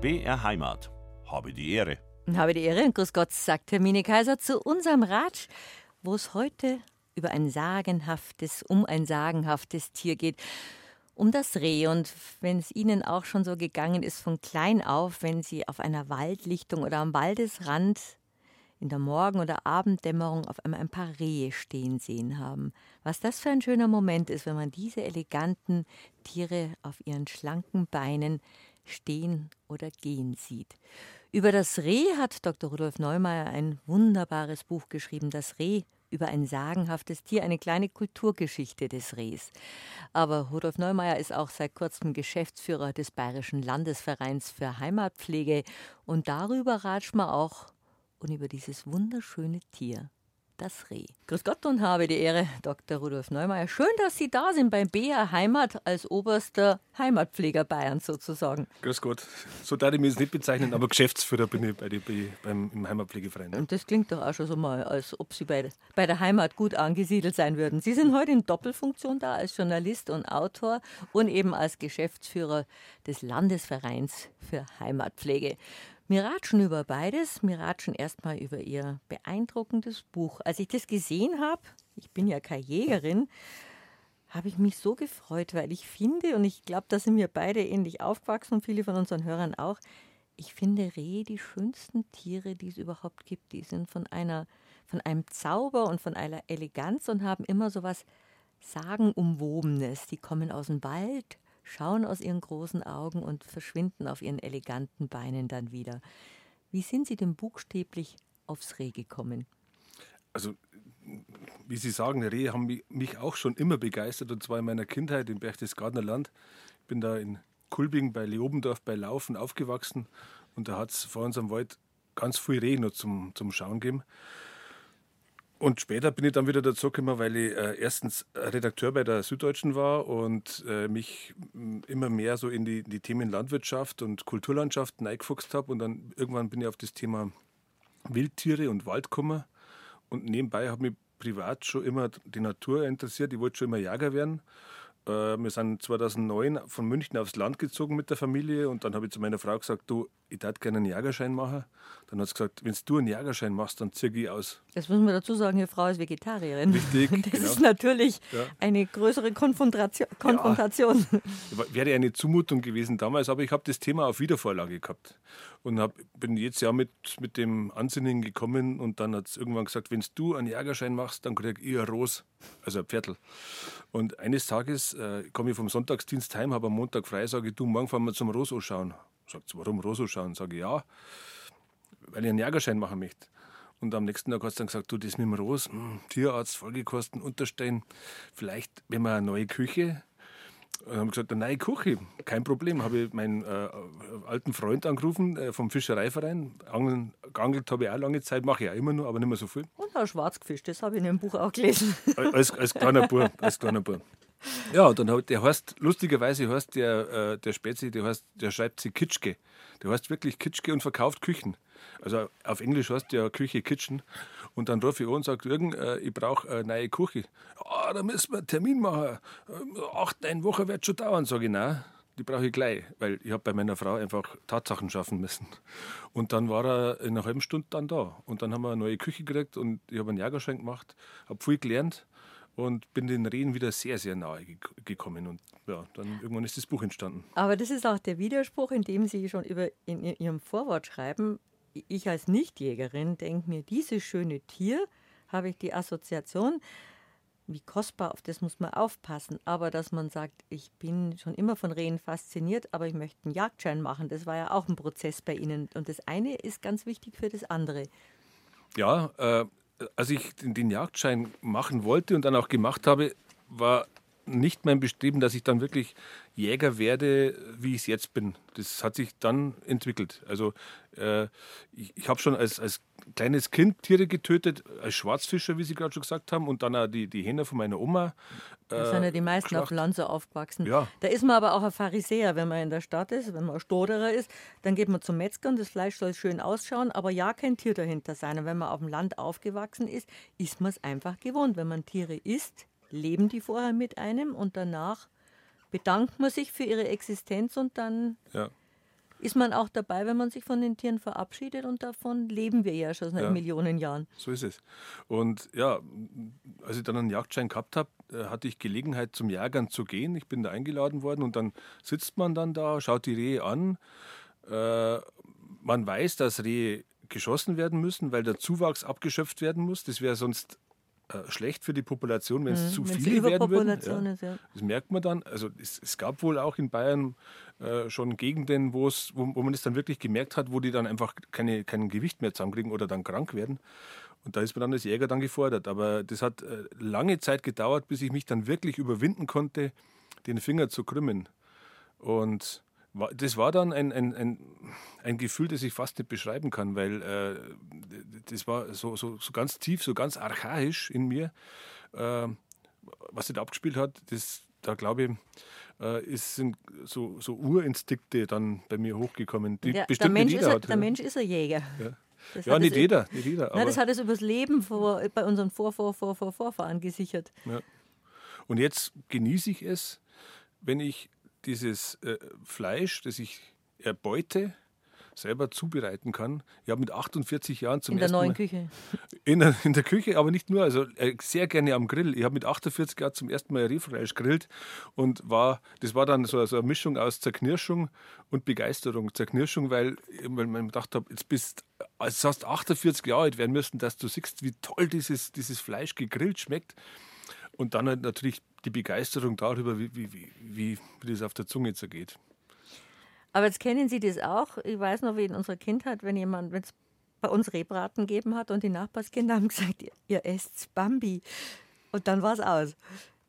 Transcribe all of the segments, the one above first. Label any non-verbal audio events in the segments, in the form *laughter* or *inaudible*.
BR Heimat. Habe die Ehre. Habe die Ehre und Grüß Gott, sagt Hermine Kaiser zu unserem Rat, wo es heute über ein sagenhaftes, um ein sagenhaftes Tier geht. Um das Reh. Und wenn es Ihnen auch schon so gegangen ist von klein auf, wenn Sie auf einer Waldlichtung oder am Waldesrand in der Morgen- oder Abenddämmerung auf einmal ein paar Rehe stehen sehen haben. Was das für ein schöner Moment ist, wenn man diese eleganten Tiere auf ihren schlanken Beinen stehen oder gehen sieht. Über das Reh hat Dr. Rudolf Neumeier ein wunderbares Buch geschrieben, das Reh über ein sagenhaftes Tier, eine kleine Kulturgeschichte des Rehs. Aber Rudolf Neumeier ist auch seit kurzem Geschäftsführer des Bayerischen Landesvereins für Heimatpflege und darüber ratscht man auch und über dieses wunderschöne Tier das Reh. Grüß Gott und habe die Ehre, Dr. Rudolf Neumeier. Schön, dass Sie da sind bei BR Heimat als oberster Heimatpfleger Bayerns sozusagen. Grüß Gott. So darf ich mich jetzt nicht bezeichnen, aber Geschäftsführer bin ich bei die, bei, beim, im Heimatpflegeverein. Und das klingt doch auch schon so mal, als ob Sie bei, bei der Heimat gut angesiedelt sein würden. Sie sind heute in Doppelfunktion da, als Journalist und Autor und eben als Geschäftsführer des Landesvereins für Heimatpflege. Wir ratschen über beides. Wir ratschen erstmal über Ihr beeindruckendes Buch. Als ich das gesehen habe, ich bin ja keine Jägerin, habe ich mich so gefreut, weil ich finde, und ich glaube, da sind wir beide ähnlich aufgewachsen und viele von unseren Hörern auch, ich finde Rehe die schönsten Tiere, die es überhaupt gibt. Die sind von einer, von einem Zauber und von einer Eleganz und haben immer so was Sagenumwobenes. Die kommen aus dem Wald, schauen aus ihren großen Augen und verschwinden auf ihren eleganten Beinen dann wieder. Wie sind Sie denn buchstäblich aufs Reh gekommen? Also, wie Sie sagen, Rehe haben mich auch schon immer begeistert, und zwar in meiner Kindheit im Berchtesgadener Land. Ich bin da in Kulbing bei Leobendorf bei Laufen aufgewachsen und da hat es vor unserem Wald ganz viel Rehe noch zum, zum Schauen gegeben. Und später bin ich dann wieder dazu gekommen, weil ich äh, erstens Redakteur bei der Süddeutschen war und äh, mich immer mehr so in die, die Themen Landwirtschaft und Kulturlandschaft eingefuchst habe. Und dann irgendwann bin ich auf das Thema Wildtiere und Wald gekommen. Und nebenbei habe mich privat schon immer die Natur interessiert. Ich wollte schon immer Jäger werden. Äh, wir sind 2009 von München aufs Land gezogen mit der Familie und dann habe ich zu meiner Frau gesagt, du, ich würde gerne einen Jägerschein machen. Dann hat sie gesagt, wenn du einen Jägerschein machst, dann ziehe ich aus. Das müssen wir dazu sagen, Ihre Frau ist Vegetarierin. Richtig. *laughs* Das genau. ist natürlich ja. eine größere Konfrontation. Konfrontation. Ja, wäre eine Zumutung gewesen damals, aber ich habe das Thema auf Wiedervorlage gehabt und hab, bin jetzt ja mit, mit dem Ansinnen gekommen und dann hat es irgendwann gesagt, wenn du einen Jägerschein machst, dann krieg ich ein Ros, also ein Pferdl. Und eines Tages äh, komme ich vom Sonntagsdienst heim, habe am Montag frei, sage ich, du, morgen fahren wir zum Roso schauen. Sagt sie, warum Roso schauen? Sage ich, ja, weil ich einen Jägerschein machen möchte. Und am nächsten Tag hat sie dann gesagt, du, das mit dem Ros, mh, hm, Tierarzt, Folgekosten, Unterstellen, vielleicht, wenn wir eine neue Küche und haben gesagt, eine neue Küche, kein Problem. Habe ich meinen äh, alten Freund angerufen äh, vom Fischereiverein. Angeln, geangelt habe ich auch lange Zeit, mache ich auch immer noch, aber nicht mehr so viel. Und auch schwarz gefischt, das habe ich in dem Buch auch gelesen. Als, als kleiner Bub, als kleiner Bub. Ja, und dann hat, der heißt, lustigerweise heißt der, äh, der Spezi, der, heißt, der schreibt sich Kitschke. Der heißt wirklich Kitschke und verkauft Küchen. Also auf Englisch heißt der Küche Kitchen. Und dann rufe ich an und sage, Jürgen, äh, ich brauche eine neue Küche. Ah, da müssen wir einen Termin machen. Äh, acht, neun Wochen wird schon dauern. Sage ich, nein, die brauche ich gleich, weil ich habe bei meiner Frau einfach Tatsachen schaffen müssen. Und dann war er in einer halben Stunde dann da. Und dann haben wir eine neue Küche gekriegt und ich habe einen Jägerschein gemacht, habe viel gelernt und bin den Rehen wieder sehr, sehr nahe gekommen. Und ja, dann irgendwann ist das Buch entstanden. Aber das ist auch der Widerspruch, in dem Sie schon über in Ihrem Vorwort schreiben, ich als Nichtjägerin denke mir, dieses schöne Tier, habe ich die Assoziation, wie kostbar, auf das muss man aufpassen. Aber dass man sagt, ich bin schon immer von Rehen fasziniert, aber ich möchte einen Jagdschein machen, das war ja auch ein Prozess bei Ihnen. Und das eine ist ganz wichtig für das andere. Ja, äh, als ich den, Jagdschein machen wollte und dann auch gemacht habe, war nicht mein Bestreben, dass ich dann wirklich Jäger werde, wie ich es jetzt bin. Das hat sich dann entwickelt. Also äh, ich, ich habe schon als, als kleines Kind Tiere getötet, als Schwarzfischer, wie Sie gerade schon gesagt haben, und dann auch die, die Hähner von meiner Oma. Äh, da sind ja die meisten geschlacht. auf dem Land so aufgewachsen. Ja. Da ist man aber auch ein Pharisäer, wenn man in der Stadt ist, wenn man ein Stoderer ist, dann geht man zum Metzger und das Fleisch soll schön ausschauen, aber ja kein Tier dahinter sein. Und wenn man auf dem Land aufgewachsen ist, ist man es einfach gewohnt. Wenn man Tiere isst, leben die vorher mit einem und danach bedankt man sich für ihre Existenz und dann ja. ist man auch dabei, wenn man sich von den Tieren verabschiedet und davon leben wir ja schon seit Ja. Millionen Jahren. So ist es. Und ja, als ich dann einen Jagdschein gehabt habe, äh, hatte ich Gelegenheit zum Jagern zu gehen. Ich bin da eingeladen worden und dann sitzt man dann da, schaut die Rehe an. Äh, man weiß, dass Rehe geschossen werden müssen, weil der Zuwachs abgeschöpft werden muss. Das wäre sonst schlecht für die Population, wenn es zu Wenn es viele werden würden. Ja. ist, ja. Das merkt man dann. Also es, es gab wohl auch in Bayern äh, schon Gegenden, wo, wo, man es dann wirklich gemerkt hat, wo die dann einfach keine, kein Gewicht mehr zusammenkriegen oder dann krank werden. Und da ist man dann als Jäger dann gefordert. Aber das hat äh, lange Zeit gedauert, bis ich mich dann wirklich überwinden konnte, den Finger zu krümmen. Und das war dann ein, ein, ein, ein Gefühl, das ich fast nicht beschreiben kann, weil äh, das war so, so, so ganz tief, so ganz archaisch in mir. Äh, was sich da abgespielt hat, das, da glaube ich, äh, ist, sind so, so Urinstinkte dann bei mir hochgekommen, die der, bestimmt Mensch nicht ist jeder ein, hat. der Mensch ist ein Jäger. Ja. Das Ja, nicht es- jeder, nicht jeder. Nein, das hat es übers Leben vor, bei unseren Vor, Vor, Vor, Vor, Vorfahren gesichert. ja. Und jetzt genieße ich es, wenn ich dieses äh, Fleisch, das ich erbeute, selber zubereiten kann. Ich habe mit 48 Jahren zum In der ersten neuen Mal Küche. *laughs* in der, in der Küche, aber nicht nur, also äh, sehr gerne am Grill. Ich habe mit 48 Jahren zum ersten Mal Rehfleisch grillt und war, das war dann so, so eine Mischung aus Zerknirschung und Begeisterung. Zerknirschung, weil, weil man gedacht habe, jetzt bist als hast 48 Jahre alt werden müssen, dass du siehst, wie toll dieses, dieses Fleisch gegrillt schmeckt. Und dann halt natürlich die Begeisterung darüber, wie, wie, wie, wie, wie das auf der Zunge zergeht. Aber jetzt kennen Sie das auch. Ich weiß noch, wie in unserer Kindheit, wenn jemand, wenn es bei uns Rehbraten gegeben hat und die Nachbarskinder haben gesagt, ihr, ihr esst Bambi. Und dann war es aus.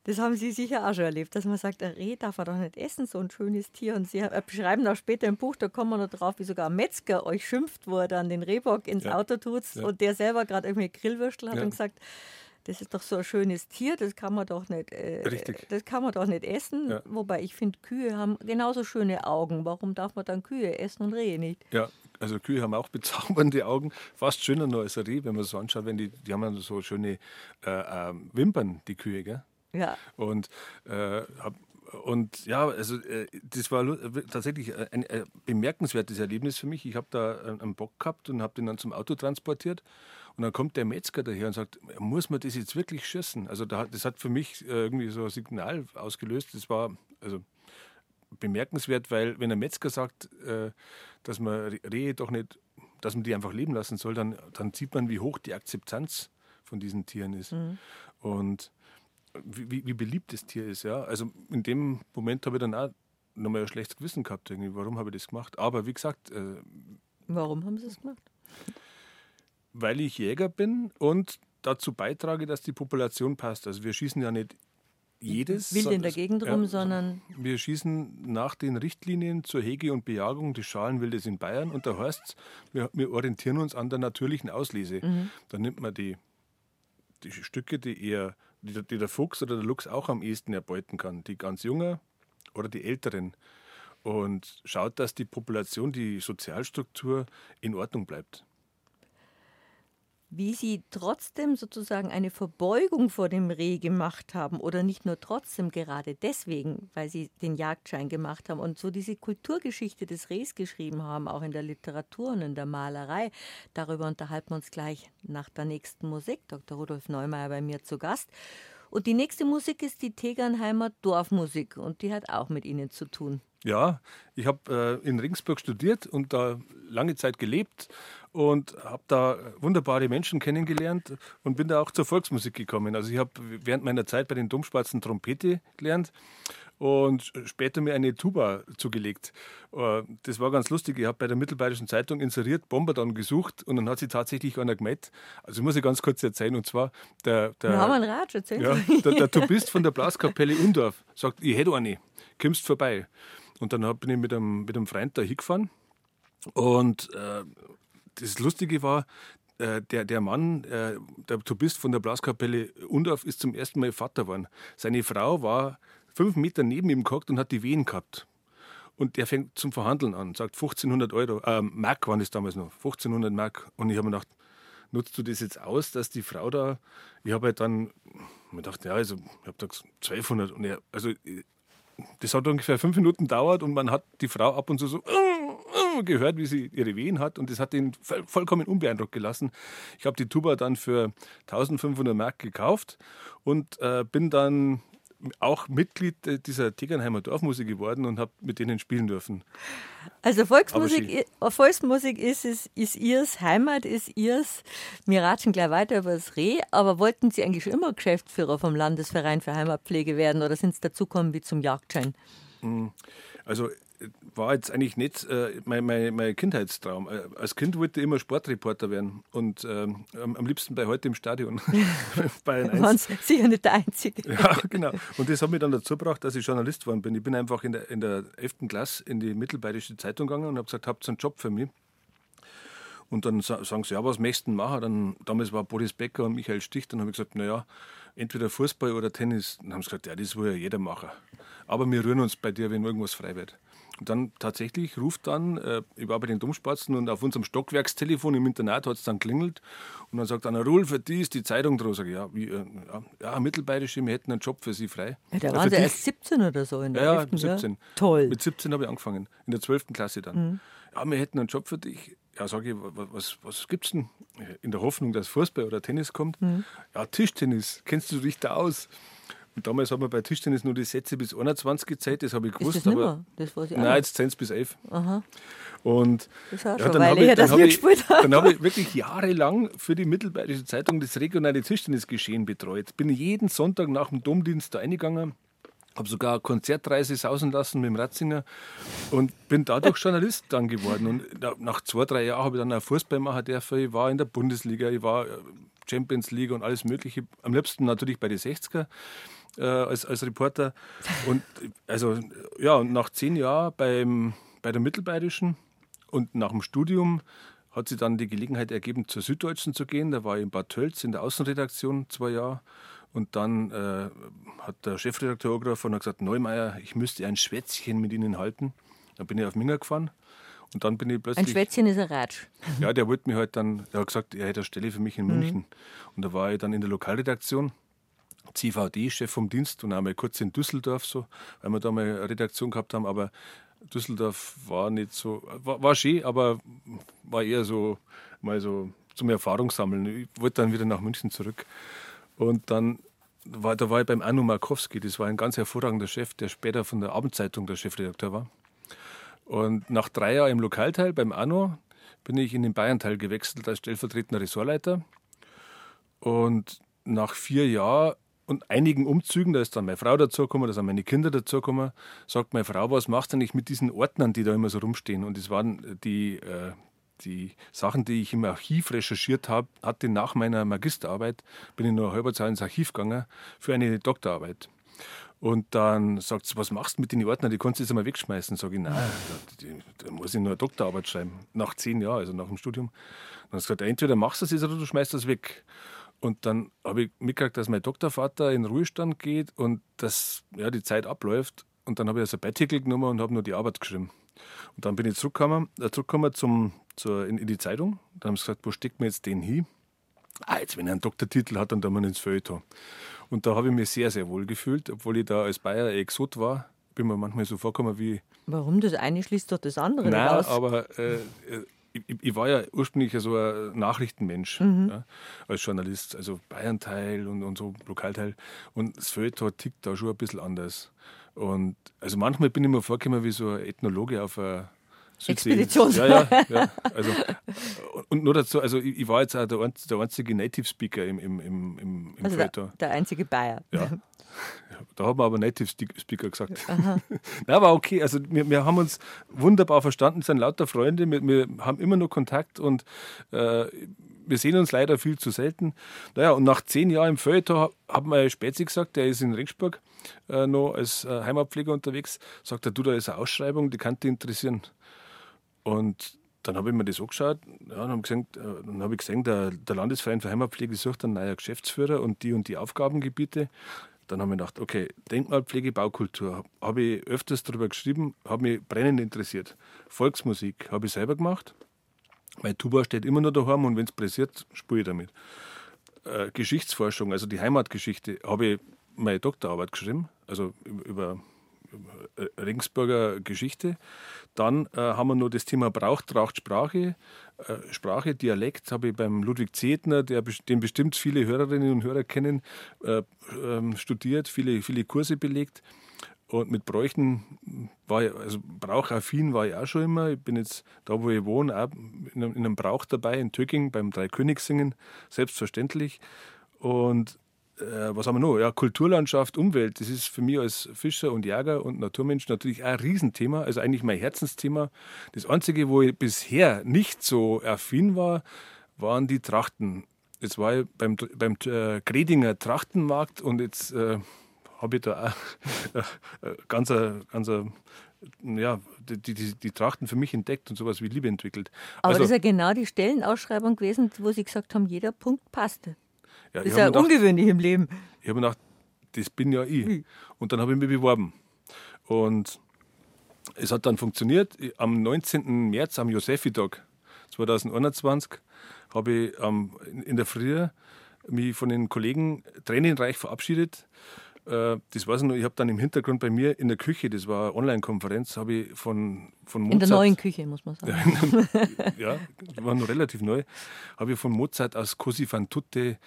Das haben Sie sicher auch schon erlebt, dass man sagt, ein Reh darf man doch nicht essen, so ein schönes Tier. Und Sie äh, beschreiben auch später im Buch, da kommen wir noch drauf, wie sogar ein Metzger euch schimpft, wo er dann den Rehbock ins Ja. Auto tut Ja. und der selber gerade irgendwie Grillwürstel hat Ja. und gesagt, das ist doch so ein schönes Tier, das kann man doch nicht, äh, Richtig. das kann man doch nicht essen. Ja. Wobei ich finde, Kühe haben genauso schöne Augen. Warum darf man dann Kühe essen und Rehe nicht? Ja, also Kühe haben auch *laughs* bezaubernde Augen, fast schöner noch als ein Reh, wenn man so anschaut, wenn die, die haben so schöne äh, ähm, Wimpern, die Kühe, gell? Ja, Und, äh, hab, und ja, also äh, das war äh, tatsächlich ein, bemerkenswertes Erlebnis für mich. Ich habe da äh, einen Bock gehabt und habe den dann zum Auto transportiert. Und dann kommt der Metzger daher und sagt, muss man das jetzt wirklich schießen? Also das hat für mich äh, irgendwie so ein Signal ausgelöst. Das war also bemerkenswert, weil wenn ein Metzger sagt, äh, dass man Re- Rehe doch nicht, dass man die einfach leben lassen soll, dann, dann sieht man, wie hoch die Akzeptanz von diesen Tieren ist. Und wie, wie, wie beliebt das Tier ist. Ja? Also in dem Moment habe ich dann auch nochmal ein schlechtes Gewissen gehabt, irgendwie. warum habe ich das gemacht. Aber wie gesagt, äh, warum haben sie es gemacht? Weil ich Jäger bin und dazu beitrage, dass die Population passt. Also wir schießen ja nicht jedes. Wild in der Gegend ja, rum, sondern Wir schießen nach den Richtlinien zur Hege und Bejagung des Schalenwildes in Bayern und da heißt es, wir, wir orientieren uns an der natürlichen Auslese. Da nimmt man die, die Stücke, die eher, die, der- die der Fuchs oder der Luchs auch am ehesten erbeuten kann, die ganz jungen oder die älteren. Und schaut, dass die Population, die Sozialstruktur in Ordnung bleibt. Wie sie trotzdem sozusagen eine Verbeugung vor dem Reh gemacht haben oder nicht nur trotzdem, gerade deswegen, weil sie den Jagdschein gemacht haben und so diese Kulturgeschichte des Rehs geschrieben haben, auch in der Literatur und in der Malerei. Darüber unterhalten wir uns gleich nach der nächsten Musik. Dr. Rudolf Neumeier bei mir zu Gast. Und die nächste Musik ist die Tegernheimer Dorfmusik und die hat auch mit Ihnen zu tun. Ja, ich habe äh, in Ringsburg studiert und da lange Zeit gelebt und habe da wunderbare Menschen kennengelernt und bin da auch zur Volksmusik gekommen. Also ich habe während meiner Zeit bei den Domspatzen Trompete gelernt und später mir eine Tuba zugelegt. Äh, Das war ganz lustig. Ich habe bei der Mittelbayerischen Zeitung inseriert, Bomber dann gesucht und dann hat sie tatsächlich einer gemeldet. Also muss ich ganz kurz erzählen und zwar der, der Wir haben einen Ratsch, ja, der, der Tubist von der Blaskapelle Undorf sagt, ich hätte eine, kommst vorbei. Und dann bin ich mit einem, mit einem Freund da hingefahren. Und äh, das Lustige war, äh, der, der Mann, äh, der Tubist von der Blaskapelle Undorf, ist zum ersten Mal Vater geworden. Seine Frau war fünf Meter neben ihm gehockt und hat die Wehen gehabt. Und der fängt zum Verhandeln an, sagt 1500 Euro, äh, Mark waren das damals noch, 1500 Mark. Und ich habe mir gedacht, nutzt du das jetzt aus, dass die Frau da, ich habe halt dann, mir gedacht, ja, also, ich habe da gesagt, 1200. Und er, also, das hat ungefähr fünf Minuten gedauert und man hat die Frau ab und zu so, nur gehört, wie sie ihre Wehen hat und das hat ihn vollkommen unbeeindruckt gelassen. Ich habe die Tuba dann für 1500 Mark gekauft und äh, bin dann auch Mitglied dieser Tegernheimer Dorfmusik geworden und habe mit denen spielen dürfen. Also Volksmusik, Volksmusik ist, ist, ist ihrs, Heimat ist ihrs. Wir raten gleich weiter über das Reh, aber wollten Sie eigentlich schon immer Geschäftsführer vom Landesverein für Heimatpflege werden oder sind Sie dazugekommen wie zum Jagdschein? Hm, also war jetzt eigentlich nicht äh, mein, mein, mein, Kindheitstraum. Äh, als Kind wollte ich immer Sportreporter werden und äh, am, liebsten bei heute im Stadion. *laughs* bei Waren sicher nicht der Einzige. Ja, genau. Und das hat mich dann dazu gebracht, dass ich Journalist geworden bin. Ich bin einfach in der, in der 11. Klasse in die Mittelbayerische Zeitung gegangen und habe gesagt, habt ihr einen Job für mich? Und dann sagen sie, ja, was möchtest du machen? Dann, damals war Boris Becker und Michael Stich. Dann habe ich gesagt, naja, entweder Fußball oder Tennis. Dann haben sie gesagt, ja, das will ja jeder machen. Aber wir rühren uns bei dir, wenn irgendwas frei wird. Und dann tatsächlich ruft dann, äh, ich war bei den Domspatzen und auf unserem Stockwerkstelefon im Internat hat es dann klingelt und dann sagt einer, Rul, für die ist die Zeitung draus. Sag ich, ja, wie, äh, ja, ja, Mittelbayerische, wir hätten einen Job für Sie frei. Ja, da waren Sie erst 17 oder so in der Ja, 11. 17. Ja? Toll. Mit 17 habe ich angefangen, in der 12. Klasse dann. Mhm. Ja, wir hätten einen Job für dich. Ja, sage ich, was, was gibt es denn? In der Hoffnung, dass Fußball oder Tennis kommt. Mhm. Ja, Tischtennis, kennst du dich da aus? Und damals haben wir bei Tischtennis nur die Sätze bis 21 gezählt, das habe ich gewusst. Ist das aber das weiß ich Nein, jetzt sind es bis 11. Aha. Und das ja, dann habe ich, dann hab ich, dann hab ich wirklich jahrelang für die Mittelbayerische Zeitung das regionale Tischtennisgeschehen betreut. Bin jeden Sonntag nach dem Domdienst da eingegangen, habe sogar eine Konzertreise sausen lassen mit dem Ratzinger und bin dadurch *laughs* Journalist dann geworden. Und nach zwei, drei Jahren habe ich dann auch Fußball machen dürfen. Ich war in der Bundesliga, ich war äh, Champions League und alles Mögliche. Am liebsten natürlich bei den 60er äh, als, als Reporter. Und also ja, nach zehn Jahren beim, bei der Mittelbayerischen und nach dem Studium hat sich dann die Gelegenheit ergeben, zur Süddeutschen zu gehen. Da war ich in Bad Tölz in der Außenredaktion zwei Jahre. Und dann äh, hat der Chefredakteur angerufen und hat gesagt, Neumeier, ich müsste ein Schwätzchen mit Ihnen halten. Dann bin ich auf Minger gefahren. Und dann bin ich plötzlich. Ein Schwätzchen ist ein Ratsch. Ja, der wollte mir halt dann, der hat gesagt, er hätte eine Stelle für mich in München. Mhm. Und da war ich dann in der Lokalredaktion CVD-Chef vom Dienst und einmal kurz in Düsseldorf so, weil wir da mal eine Redaktion gehabt haben, aber Düsseldorf war nicht so, war, war schön, aber war eher so mal so zum Erfahrungssammeln. Ich wollte dann wieder nach München zurück. Und dann war, da war ich beim Anno Markowski, das war ein ganz hervorragender Chef, der später von der Abendzeitung der Chefredakteur war. Und nach drei Jahren im Lokalteil beim Anno bin ich in den Bayernteil gewechselt als stellvertretender Ressortleiter. Und nach vier Jahren und einigen Umzügen, da ist dann meine Frau dazugekommen, da sind meine Kinder dazugekommen, sagt meine Frau, was machst du eigentlich mit diesen Ordnern, die da immer so rumstehen? Und das waren die, äh, die Sachen, die ich im Archiv recherchiert habe, hatte nach meiner Magisterarbeit, bin ich nur halber Zeit ins Archiv gegangen für eine Doktorarbeit. Und dann sagt sie, was machst du mit den Ordnern? Die kannst du jetzt einmal wegschmeißen. Sag ich, nein, da, da, muss ich nur eine Doktorarbeit schreiben. Nach zehn Jahren, also nach dem Studium. dann hat sie gesagt, entweder machst du das jetzt oder du schmeißt das weg. Und dann habe ich mitgekriegt, dass mein Doktorvater in Ruhestand geht und dass ja, die Zeit abläuft. Und dann habe ich also Bettikel genommen und habe nur die Arbeit geschrieben. Und dann bin ich zurückgekommen, äh, zurückgekommen zum, zur, in, in, die Zeitung. Dann haben sie gesagt, wo steckt mir jetzt den hin? Ah, jetzt, wenn er einen Doktortitel hat, dann tun wir ins Feuilleton. Und da habe ich mich sehr, sehr wohl gefühlt, obwohl ich da als Bayer Exot war. Bin mir manchmal so vorgekommen wie. Warum? Das eine schließt doch das andere Nein, raus. aber äh, äh ich, ich, war ja ursprünglich so ein Nachrichtenmensch mhm. ja, als Journalist, also Bayern-Teil und, und so Lokalteil. Und das Feuilleton tickt da schon ein bisschen anders. Und also manchmal bin ich mir vorgekommen wie so ein Ethnologe auf einer Expedition. Ja, ja, ja. *laughs* Also, und nur dazu, also ich, war jetzt auch der, der einzige Native Speaker im, im, im, im also der, der, einzige Bayer. Ja. *laughs* Da haben wir aber Native Speaker gesagt. Aha. *laughs* Na, aber okay, also wir, wir haben uns wunderbar verstanden, sind lauter Freunde, wir, wir haben immer noch Kontakt und äh, wir sehen uns leider viel zu selten. Naja, und nach zehn Jahren im Feuilleton hat mir Spätzi gesagt, der ist in Regensburg äh, noch als äh, Heimatpfleger unterwegs, sagt er, du, da ist eine Ausschreibung, die kann dich interessieren. Und dann habe ich mir das angeschaut ja, dann habe gesehen, äh, dann hab ich gesehen der, der Landesverein für Heimatpflege sucht einen neuen Geschäftsführer und die und die Aufgabengebiete. Dann habe ich gedacht, okay, Denkmalpflege, Baukultur. Habe ich öfters darüber geschrieben, habe mich brennend interessiert. Volksmusik habe ich selber gemacht. Mein Tuba steht immer noch daheim und wenn es pressiert, spiele ich damit. Äh, Geschichtsforschung, also die Heimatgeschichte, habe ich meine Doktorarbeit geschrieben, also über Regensburger Geschichte. Dann äh, haben wir noch das Thema Brauch, Tracht, Sprache. Äh, Sprache, Dialekt habe ich beim Ludwig Zetner, der, den bestimmt viele Hörerinnen und Hörer kennen, äh, ähm, studiert, viele, viele Kurse belegt. Und mit Bräuchen war ich, also brauchaffin war ich auch schon immer. Ich bin jetzt da, wo ich wohne, auch in einem, in einem Brauch dabei, in Töcking, beim Dreikönigssingen, selbstverständlich. Und äh, was haben wir noch? Ja, Kulturlandschaft, Umwelt, das ist für mich als Fischer und Jäger und Naturmensch natürlich auch ein Riesenthema, also eigentlich mein Herzensthema. Das Einzige, wo ich bisher nicht so affin war, waren die Trachten. Jetzt war ich beim, beim äh, Gredinger Trachtenmarkt und jetzt äh, habe ich da auch äh, ganz, ganz ja, die, die, die, Trachten für mich entdeckt und sowas wie Liebe entwickelt. Aber also, das ist ja genau die Stellenausschreibung gewesen, wo Sie gesagt haben, jeder Punkt passte. Ja, das ist ja gedacht, ungewöhnlich im Leben. Ich habe gedacht, das bin ja ich. Wie? Und dann habe ich mich beworben. Und es hat dann funktioniert. Am 19. März, am Josefi-Tag 2021, habe ich ähm, in der Früh mich von den Kollegen tränenreich verabschiedet das weiß ich noch, ich habe dann im Hintergrund bei mir in der Küche, das war eine Online-Konferenz, habe ich von, von Mozart. In der neuen Küche, muss man sagen. *laughs* ja, die war noch relativ neu. Habe ich von Mozart aus Così fan tutte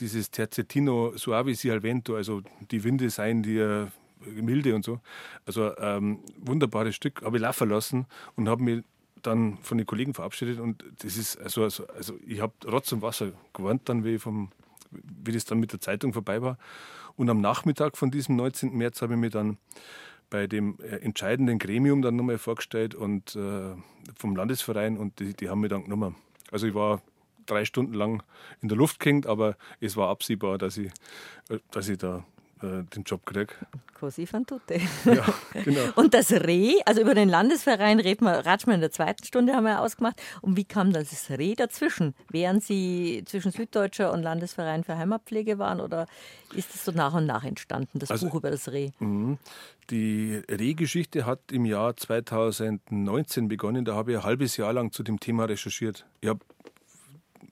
dieses Terzettino Suavi si al vento, also die Winde seien dir milde und so. Also ähm, wunderbares Stück, habe ich laufen lassen und habe mich dann von den Kollegen verabschiedet und das ist also, also, also ich habe Rotz und Wasser gewarnt dann, wie, vom, wie das dann mit der Zeitung vorbei war. Und am Nachmittag von diesem 19. März habe ich mich dann bei dem äh, entscheidenden Gremium dann nochmal vorgestellt und äh, vom Landesverein und die, die haben mich dann genommen. Also ich war drei Stunden lang in der Luft gehängt, aber es war absehbar, dass ich, äh, dass ich da äh, den Job kriege. Così fan tutte. Ja, genau. *laughs* Und das Reh, also über den Landesverein reden wir, ratschen wir in der zweiten Stunde, haben wir ausgemacht. Und wie kam das Reh dazwischen? Während Sie zwischen Süddeutscher und Landesverein für Heimatpflege waren oder ist es so nach und nach entstanden, das also, Buch über das Reh? Mh, die Rehgeschichte hat im Jahr 2019 begonnen. Da habe ich ein halbes Jahr lang zu dem Thema recherchiert. Ich habe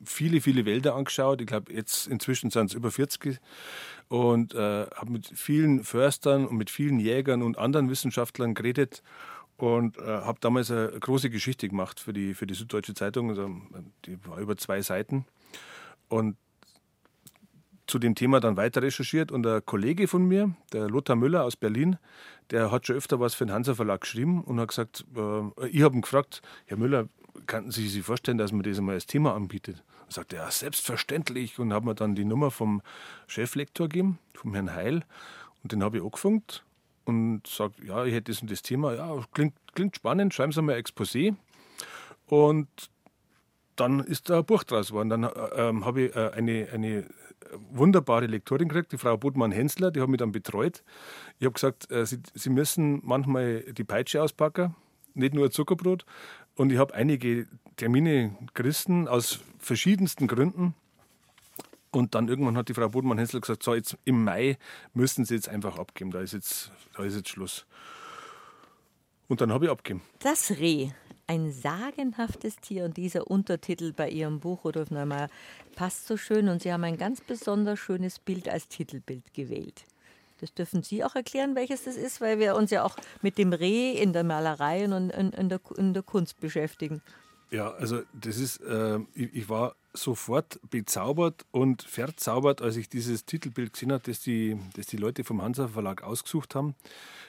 viele, viele Wälder angeschaut. Ich glaube, jetzt inzwischen sind es über 40 und äh, habe mit vielen Förstern und mit vielen Jägern und anderen Wissenschaftlern geredet und äh, habe damals eine große Geschichte gemacht für die, für die Süddeutsche Zeitung. Also, die war über zwei Seiten. Und zu dem Thema dann weiter recherchiert und ein Kollege von mir, der Lothar Müller aus Berlin, der hat schon öfter was für den Hansa Verlag geschrieben und hat gesagt, äh, ich habe ihn gefragt, Herr Müller, könnten Sie sich vorstellen, dass man das einmal als Thema anbietet? Und sagte ja, selbstverständlich. Und haben mir dann die Nummer vom Cheflektor gegeben, vom Herrn Heil. Und den habe ich angefunkt und sagt, ja, ich hätte das und das Thema. Ja, klingt, klingt spannend, schreiben Sie mal ein Exposé. Und dann ist da ein Buch draus geworden. Dann äh, ähm, habe ich äh, eine, eine wunderbare Lektorin gekriegt, die Frau Budmann-Hensler, die hat mich dann betreut. Ich habe gesagt, äh, Sie, Sie müssen manchmal die Peitsche auspacken, nicht nur Zuckerbrot. Und ich habe einige Termine gerissen aus verschiedensten Gründen. Und dann irgendwann hat die Frau Bodmann-Hensel gesagt, so jetzt im Mai müssen Sie jetzt einfach abgeben, da ist jetzt, da ist jetzt Schluss. Und dann habe ich abgegeben. Das Reh, ein sagenhaftes Tier und dieser Untertitel bei Ihrem Buch, Rudolf Neumeier, passt so schön und Sie haben ein ganz besonders schönes Bild als Titelbild gewählt. Das dürfen Sie auch erklären, welches das ist, weil wir uns ja auch mit dem Reh in der Malerei und in, in, der, in der, Kunst beschäftigen. Ja, also das ist, äh, ich, ich, war sofort bezaubert und verzaubert, als ich dieses Titelbild gesehen habe, das die, das die Leute vom Hansa Verlag ausgesucht haben,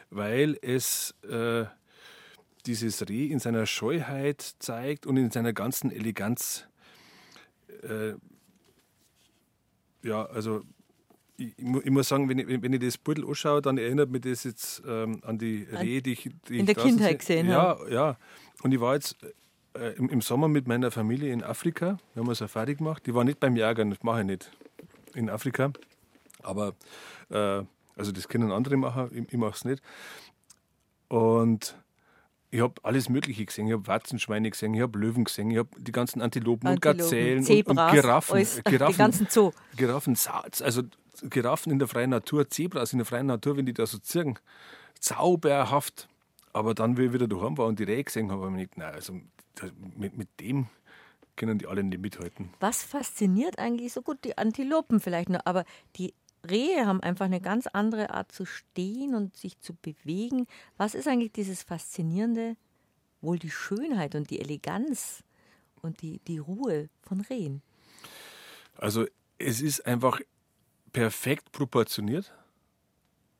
weil es äh, dieses Reh in seiner Scheuheit zeigt und in seiner ganzen Eleganz. Äh, ja, also ich, ich, muss sagen, wenn ich, wenn ich das Beutel anschaue, dann erinnert mich das jetzt ähm, an die Rehe, die ich die in der Kindheit gesehen habe. Ja, ja. Und ich war jetzt äh, im, im, Sommer mit meiner Familie in Afrika. Wir haben eine Safari gemacht. Die war nicht beim Jagen, das mache ich nicht in Afrika. Aber, äh, also das können andere machen, ich, ich mache es nicht. Und ich habe alles Mögliche gesehen. Ich habe Warzenschweine gesehen, ich habe Löwen gesehen, ich habe die ganzen Antilopen, Antilopen und Gazellen Zebras, und, und Giraffen. Alles, Giraffen, die ganzen Zoo. Giraffen, also Giraffen in der freien Natur, Zebras in der freien Natur, wenn die da so zirken, zauberhaft. Aber dann, wie ich wieder daheim war und die Rehe gesehen habe, habe ich gedacht, nein, also mit, mit dem können die alle nicht mithalten. Was fasziniert eigentlich so gut die Antilopen vielleicht noch, aber die Rehe haben einfach eine ganz andere Art zu stehen und sich zu bewegen. Was ist eigentlich dieses Faszinierende? Wohl die Schönheit und die Eleganz und die, die Ruhe von Rehen. Also es ist einfach perfekt proportioniert.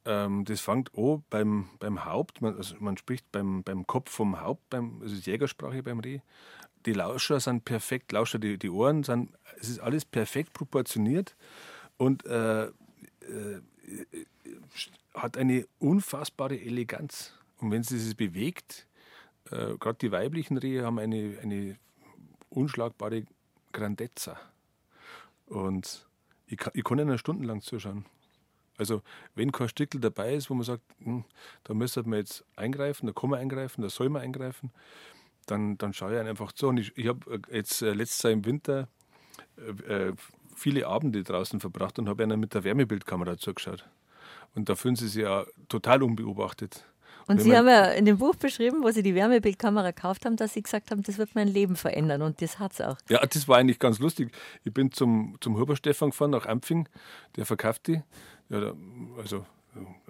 Ähm, das fängt an beim, beim Haupt, man, also man spricht beim, beim Kopf vom Haupt, beim, also ist Jägersprache beim Reh. Die Lauscher sind perfekt, Lauscher, die, die Ohren sind, es ist alles perfekt proportioniert und äh, hat eine unfassbare Eleganz. Und wenn sie sich bewegt, äh, gerade die weiblichen Rehe haben eine, eine unschlagbare Grandezza. Und ich kann, ich kann ihnen stundenlang zuschauen. Also, wenn kein Stickel dabei ist, wo man sagt, hm, da müsste man jetzt eingreifen, da kann man eingreifen, da soll man eingreifen, dann, dann schaue ich einfach zu. Und ich, ich habe äh, jetzt äh, letztes Jahr im Winter äh, äh, viele Abende draußen verbracht und habe ihnen mit der Wärmebildkamera zugeschaut. Und da fühlen sie sich ja total unbeobachtet. Und Sie haben ja in dem Buch beschrieben, wo Sie die Wärmebildkamera gekauft haben, dass Sie gesagt haben, das wird mein Leben verändern und das hat es auch. Ja, das war eigentlich ganz lustig. Ich bin zum, zum Huber Stefan gefahren, nach Ampfing, der verkauft die, ja, also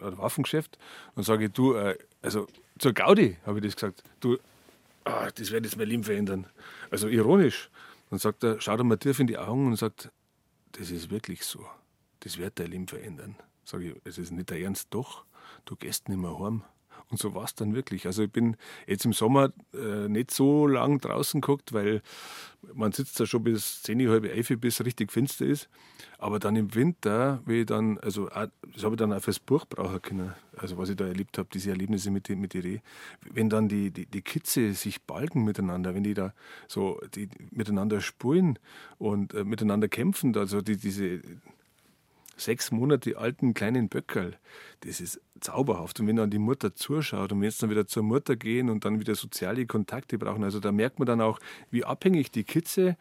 ein Waffengeschäft, und sage ich, du, äh, also zur Gaudi habe ich das gesagt, du, ah, das wird jetzt mein Leben verändern. Also ironisch. Dann sagt er, schaut er mir tief in die Augen und sagt, das ist wirklich so. Das wird dein Leben verändern. Sage ich, es ist nicht der Ernst, doch, du gehst nicht mehr heim. Und so war es dann wirklich. Also ich bin jetzt im Sommer äh, nicht so lang draußen geguckt, weil man sitzt da schon bis 10, halb 11, bis es richtig finster ist. Aber dann im Winter, wie dann, also das habe ich dann auch fürs Buch brauchen können, also was ich da erlebt habe, diese Erlebnisse mit, mit den Reh. Wenn dann die, die, die Kitze sich balgen miteinander, wenn die da so die, miteinander spulen und äh, miteinander kämpfen, also die, diese sechs Monate alten kleinen Böckerl, das ist zauberhaft. Und wenn dann die Mutter zuschaut und wenn es dann wieder zur Mutter gehen und dann wieder soziale Kontakte brauchen, also da merkt man dann auch, wie abhängig die Kitze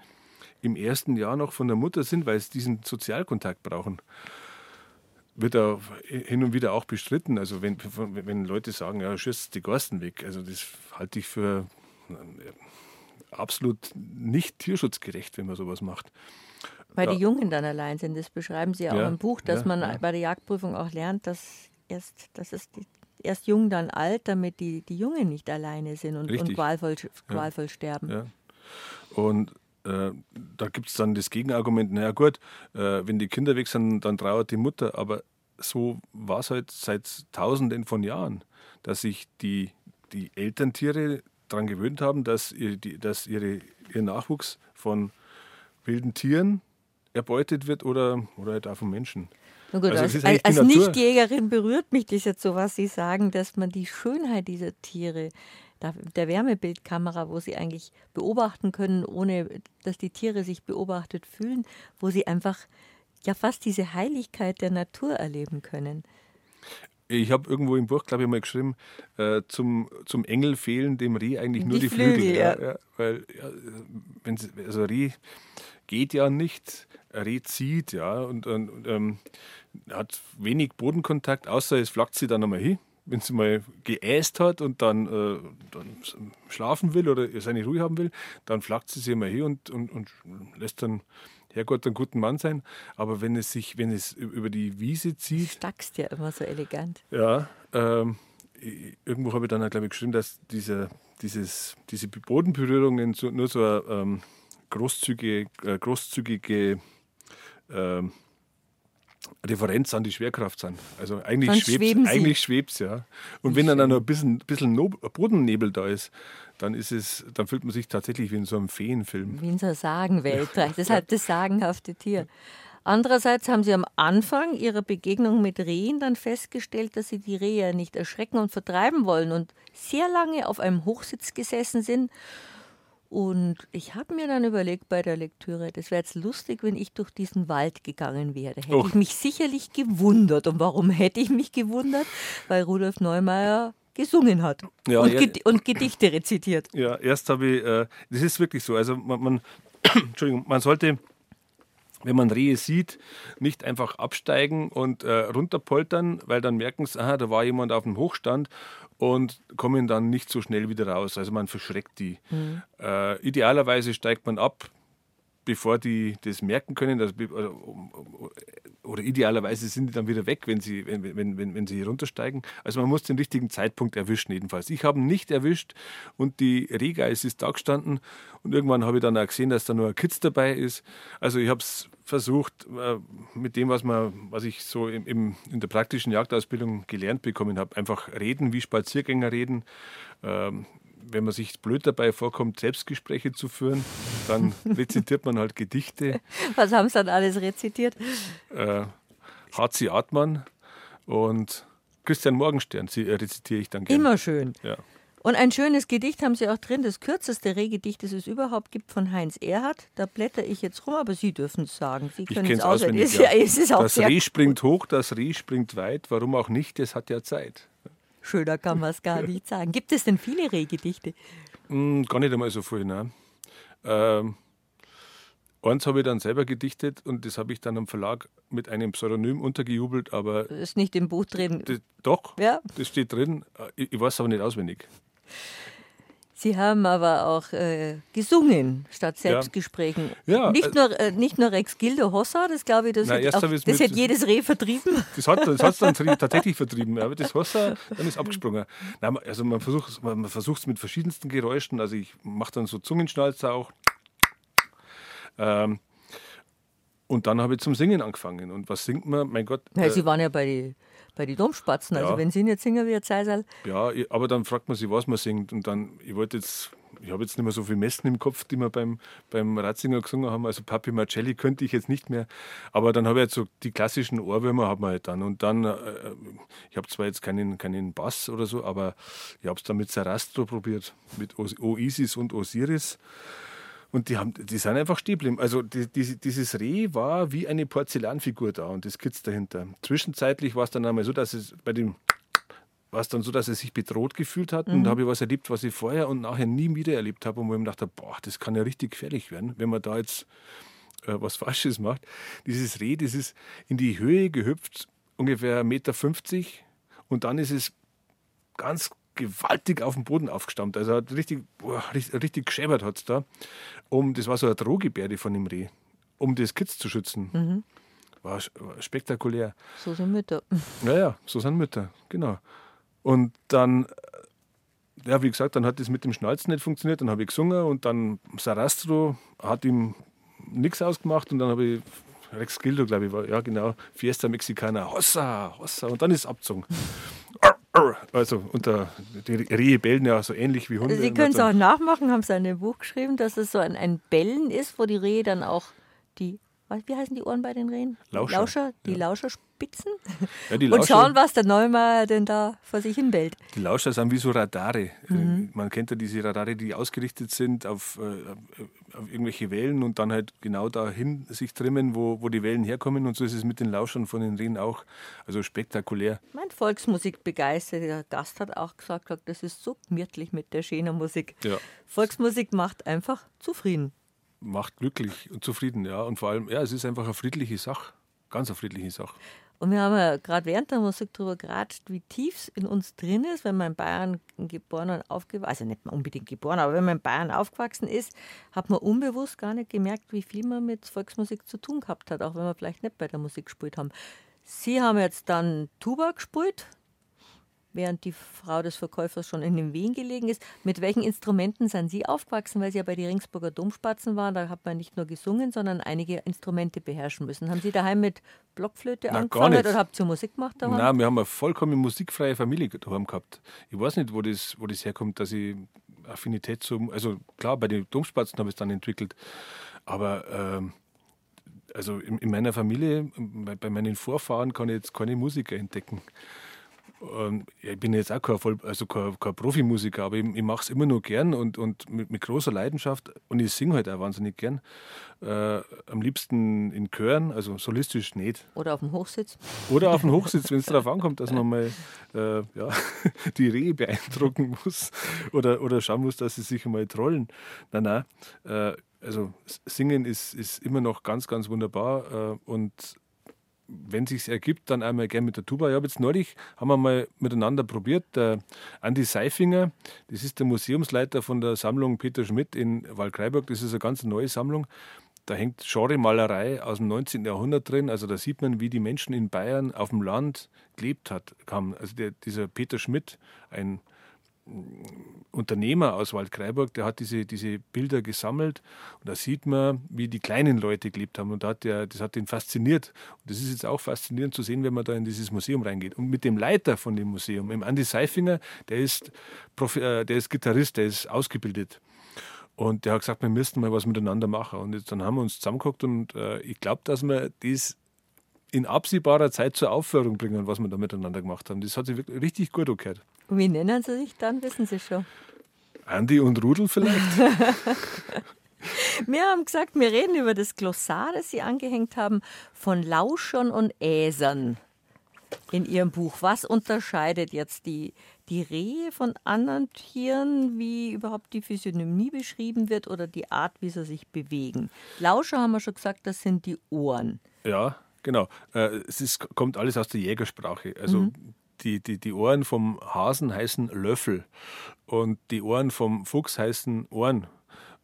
im ersten Jahr noch von der Mutter sind, weil sie diesen Sozialkontakt brauchen. Wird auch hin und wieder auch bestritten. Also wenn, wenn Leute sagen, ja, schießt die Gorsten weg, also das halte ich für äh, absolut nicht tierschutzgerecht, wenn man sowas macht. Weil ja. die Jungen dann allein sind. Das beschreiben Sie ja auch im Buch, dass ja, man ja. bei der Jagdprüfung auch lernt, dass erst, es die, erst jung, dann alt, damit die, die Jungen nicht alleine sind und, und qualvoll, qualvoll sterben. Und äh, da gibt es dann das Gegenargument, naja gut, äh, wenn die Kinder weg sind, dann trauert die Mutter. Aber so war es halt seit tausenden von Jahren, dass sich die, die Elterntiere daran gewöhnt haben, dass, ihr, die, dass ihre, ihr Nachwuchs von wilden Tieren erbeutet wird oder, oder halt auch von Menschen. Gut, also als, als Nichtjägerin berührt mich das jetzt so, was Sie sagen, dass man die Schönheit dieser Tiere, der Wärmebildkamera, wo sie eigentlich beobachten können, ohne dass die Tiere sich beobachtet fühlen, wo sie einfach ja fast diese Heiligkeit der Natur erleben können. Ich habe irgendwo im Buch, glaube ich, mal geschrieben, äh, zum, zum Engel fehlen dem Reh eigentlich nur die, Flügel. Flügel ja. Ja, weil, ja, wenn also Reh geht ja nicht, Reh zieht, ja, und, und, und ähm, hat wenig Bodenkontakt, außer es flackt sie dann einmal hin, wenn sie mal geäst hat und dann, äh, dann schlafen will oder seine Ruhe haben will, dann flackt sie sich mal hin und, und, und lässt dann Herrgott ein guter Mann sein. Aber wenn es sich, wenn es über die Wiese zieht. Du stackst ja immer so elegant. Ja, ähm, irgendwo habe ich dann, glaube ich, geschrieben, dass diese, dieses, diese Bodenberührungen so, nur so eine ähm, großzügige, großzügige äh, Referenz an die Schwerkraft sind. Also eigentlich schwebt es, ja. Und wenn dann noch ein bisschen, bisschen Bodennebel da ist, dann ist es, dann fühlt man sich tatsächlich wie in so einem Feenfilm. Wie in so einer Sagenwelt. *laughs* Das ist halt das sagenhafte Tier. Andererseits haben Sie am Anfang Ihrer Begegnung mit Rehen dann festgestellt, dass Sie die Rehe nicht erschrecken und vertreiben wollen und sehr lange auf einem Hochsitz gesessen sind und ich habe mir dann überlegt bei der Lektüre, das wäre jetzt lustig, wenn ich durch diesen Wald gegangen wäre. Hätte oh. ich mich sicherlich gewundert. Und warum hätte ich mich gewundert? Weil Rudolf Neumeier gesungen hat ja, und, ja, Ged und, Gedichte rezitiert. Ja, erst habe ich, äh, das ist wirklich so. Also man, man *clears throat* Entschuldigung, man sollte wenn man Rehe sieht, nicht einfach absteigen und äh, runterpoltern, weil dann merken sie, aha, da war jemand auf dem Hochstand und kommen dann nicht so schnell wieder raus. Also man verschreckt die. Mhm. Äh, idealerweise steigt man ab, bevor die das merken können, dass, oder, oder, idealerweise sind die dann wieder weg, wenn sie, wenn, wenn, wenn, wenn sie runtersteigen. Also man muss den richtigen Zeitpunkt erwischen jedenfalls. Ich habe ihn nicht erwischt und die Rehgeiß ist da gestanden und irgendwann habe ich dann auch gesehen, dass da nur ein Kitz dabei ist. Also ich habe es versucht, äh, mit dem, was, man, was ich so im, im, in der praktischen Jagdausbildung gelernt bekommen habe, einfach reden, wie Spaziergänger reden, ähm, wenn man sich blöd dabei vorkommt, Selbstgespräche zu führen, dann *laughs* rezitiert man halt Gedichte. Was haben Sie dann alles rezitiert? Äh, H.C. Artmann und Christian Morgenstern äh, rezitiere ich dann gerne. Immer schön. Ja. Und ein schönes Gedicht haben Sie auch drin, das kürzeste Rehgedicht, das es überhaupt gibt, von Heinz Erhardt. Da blätter ich jetzt rum, aber Sie dürfen es sagen. Sie können es auswendig. *laughs* Ja. Es ist auch das Reh springt hoch, das Reh springt weit. Warum auch nicht? Es hat ja Zeit. Schöner kann man es gar nicht sagen. Gibt es denn viele Rehgedichte? Mm, gar nicht einmal so viele, nein. Ähm, eins habe ich dann selber gedichtet und das habe ich dann am Verlag mit einem Pseudonym untergejubelt, aber. Das ist nicht im Buch drin. Das, doch, ja. das steht drin. Ich, ich weiß es aber nicht auswendig. Sie haben aber auch äh, gesungen statt Selbstgesprächen. Ja. Ja, nicht, äh, nur, äh, nicht nur Rex Gildo Hossa, das glaube ich, das, na, hätte, auch, das mit, hätte jedes Reh vertrieben. *laughs* Das hat es das dann tatsächlich vertrieben, aber das Hossa, dann ist abgesprungen. Na, also man versucht man es mit verschiedensten Geräuschen, also ich mache dann so Zungenschnalzer auch. Ähm, und dann habe ich zum Singen angefangen. Und was singt man? Mein Gott. Ja, Sie waren ja bei den bei die Domspatzen. Also wenn Sie nicht singen wie ein Zeisal. Ja, aber dann fragt man sich, was man singt. Und dann, ich wollte jetzt, ich habe jetzt nicht mehr so viele Messen im Kopf, die wir beim, beim Ratzinger gesungen haben. Also Papi Marcelli könnte ich jetzt nicht mehr. Aber dann habe ich jetzt so die klassischen Ohrwürmer hat man halt dann. Und dann, äh, ich habe zwar jetzt keinen, keinen Bass oder so, aber ich habe es dann mit Sarastro probiert, mit Oasis und Osiris. Und die, haben, die sind einfach stehen geblieben. Also die, die, dieses Reh war wie eine Porzellanfigur da und das Kitz dahinter. Zwischenzeitlich war es dann einmal so, dass es bei dem war es dann so, dass er sich bedroht gefühlt hat. Mhm. Und da habe ich was erlebt, was ich vorher und nachher nie wieder erlebt habe. Und wo ich mir dachte, boah, das kann ja richtig gefährlich werden, wenn man da jetzt äh, was Falsches macht. Dieses Reh, das ist in die Höhe gehüpft, ungefähr 1,50 Meter. Und dann ist es ganz gewaltig auf dem Boden aufgestammt. Also hat richtig, boah, richtig, richtig geschäbert hat es da. Um, das war so eine Drohgebärde von dem Reh, um das Kitz zu schützen. Mhm. War, war, spektakulär. So sind Mütter. *laughs* Ja, ja, so sind Mütter, genau. Und dann, ja, wie gesagt, dann hat das mit dem Schnalzen nicht funktioniert. Dann habe ich gesungen und dann Sarastro hat ihm nichts ausgemacht und dann habe ich Rex Gildo, glaube ich, war, ja genau, Fiesta Mexicana, Hossa, Hossa und dann ist es abgezogen. *laughs* *coughs* Also unter die Rehe bellen ja so ähnlich wie Hunde. Sie können es auch nachmachen, haben Sie in dem Buch geschrieben, dass es so ein, ein Bellen ist, wo die Rehe dann auch die, wie heißen die Ohren bei den Rehen? Lauscher. Lauscher die ja. Lauscher spitzen ja, die Lauscher, und schauen, was der Neumeier denn da vor sich hin bellt. Die Lauscher sind wie so Radare. Mhm. Man kennt ja diese Radare, die ausgerichtet sind auf, äh, auf irgendwelche Wellen und dann halt genau dahin sich trimmen, wo, wo die Wellen herkommen. Und so ist es mit den Lauschern von den Rehen auch. Also spektakulär. Mein Volksmusikbegeisterter Gast hat auch gesagt, das ist so gemütlich mit der schönen Musik. Ja. Volksmusik macht einfach zufrieden. Macht glücklich und zufrieden, ja. Und vor allem, ja, es ist einfach eine friedliche Sache. Ganz eine friedliche Sache. Und wir haben ja gerade während der Musik darüber geratscht, wie tief es in uns drin ist, wenn man in Bayern geboren und aufgewachsen also nicht unbedingt geboren, aber wenn man in Bayern aufgewachsen ist, hat man unbewusst gar nicht gemerkt, wie viel man mit Volksmusik zu tun gehabt hat, auch wenn wir vielleicht nicht bei der Musik gespielt haben. Sie haben jetzt dann Tuba gespielt, während die Frau des Verkäufers schon in den Wien gelegen ist. Mit welchen Instrumenten sind Sie aufgewachsen? Weil Sie ja bei den Ringsburger Domspatzen waren, da hat man nicht nur gesungen, sondern einige Instrumente beherrschen müssen. Haben Sie daheim mit Blockflöte Na, angefangen oder habt ihr Musik gemacht daheim? Nein, wir haben eine vollkommen musikfreie Familie daheim gehabt. Ich weiß nicht, wo das, wo das herkommt, dass ich Affinität zum, also klar, bei den Domspatzen habe ich es dann entwickelt, aber ähm, also in, in, meiner Familie, bei, bei meinen Vorfahren kann ich jetzt keine Musiker entdecken. Ähm, ich bin jetzt auch kein, Voll, also kein, kein Profimusiker, aber ich, ich mache es immer nur gern und, und mit, mit, großer Leidenschaft und ich singe halt auch wahnsinnig gern. Äh, am liebsten in Chören, also solistisch nicht. Oder auf dem Hochsitz. Oder auf dem Hochsitz, *laughs* wenn es darauf ankommt, dass man mal äh, ja, *laughs* die Rehe beeindrucken muss oder, oder schauen muss, dass sie sich mal trollen. Nein, nein. Äh, also Singen ist, ist immer noch ganz, ganz wunderbar äh, und wenn sich ergibt, dann einmal gerne mit der Tuba. Ich habe jetzt neulich, haben wir mal miteinander probiert, der Andi Seifinger, das ist der Museumsleiter von der Sammlung Peter Schmidt in Waldkraiburg, das ist eine ganz neue Sammlung. Da hängt Genre-Malerei aus dem 19. Jahrhundert drin. Also da sieht man, wie die Menschen in Bayern auf dem Land gelebt haben. Also der, dieser Peter Schmidt, ein Unternehmer aus Waldkraiburg, der hat diese, diese Bilder gesammelt und da sieht man, wie die kleinen Leute gelebt haben und da hat der, das hat ihn fasziniert. Und das ist jetzt auch faszinierend zu sehen, wenn man da in dieses Museum reingeht. Und mit dem Leiter von dem Museum, dem Andi Seifinger, der ist, Profi, äh, der ist Gitarrist, der ist ausgebildet. Und der hat gesagt, wir müssten mal was miteinander machen. Und jetzt, dann haben wir uns zusammengeguckt und äh, ich glaube, dass wir das in absehbarer Zeit zur Aufführung bringen, was wir da miteinander gemacht haben. Das hat sich wirklich richtig gut angehört. Wie nennen Sie sich dann, wissen Sie schon? Andi und Rudel vielleicht? *laughs* wir haben gesagt, wir reden über das Glossar, das Sie angehängt haben, von Lauschern und Äsern in Ihrem Buch. Was unterscheidet jetzt die, die Rehe von anderen Tieren, wie überhaupt die Physiognomie beschrieben wird oder die Art, wie sie sich bewegen? Lauscher haben wir schon gesagt, das sind die Ohren. Ja, genau. Äh, es ist, kommt alles aus der Jägersprache. Also mhm die, die, die Ohren vom Hasen heißen Löffel und die Ohren vom Fuchs heißen Ohren.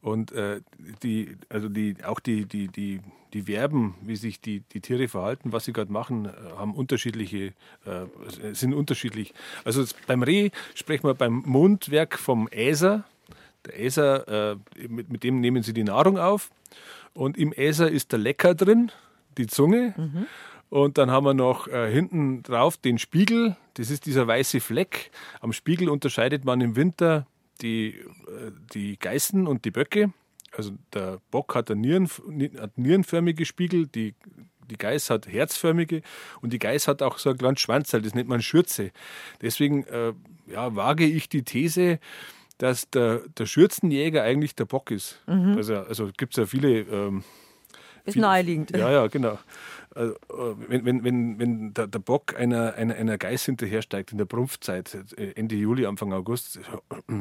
Und äh, die, also die, auch die, die, die, die Verben, wie sich die, die Tiere verhalten, was sie gerade machen, äh, haben unterschiedliche, äh, sind unterschiedlich. Also beim Reh sprechen wir beim Mundwerk vom Äser. Der Äser, äh, mit, mit dem nehmen sie die Nahrung auf. Und im Äser ist der Lecker drin, die Zunge. Mhm. Und dann haben wir noch äh, hinten drauf den Spiegel. Das ist dieser weiße Fleck. Am Spiegel unterscheidet man im Winter die, äh, die Geißen und die Böcke. Also der Bock hat, Nieren, hat nierenförmige Spiegel, die, die Geiß hat herzförmige und die Geiß hat auch so ein kleines Schwanzteil, das nennt man Schürze. Deswegen äh, ja, wage ich die These, dass der, der Schürzenjäger eigentlich der Bock ist. Mhm. Also, also gibt es ja viele. Ähm, ist naheliegend. Ja, ja, genau. Also, wenn, wenn, wenn, wenn der, der Bock einer, einer, einer Geiß hinterhersteigt in der Prumpfzeit, äh, Ende Juli, Anfang August,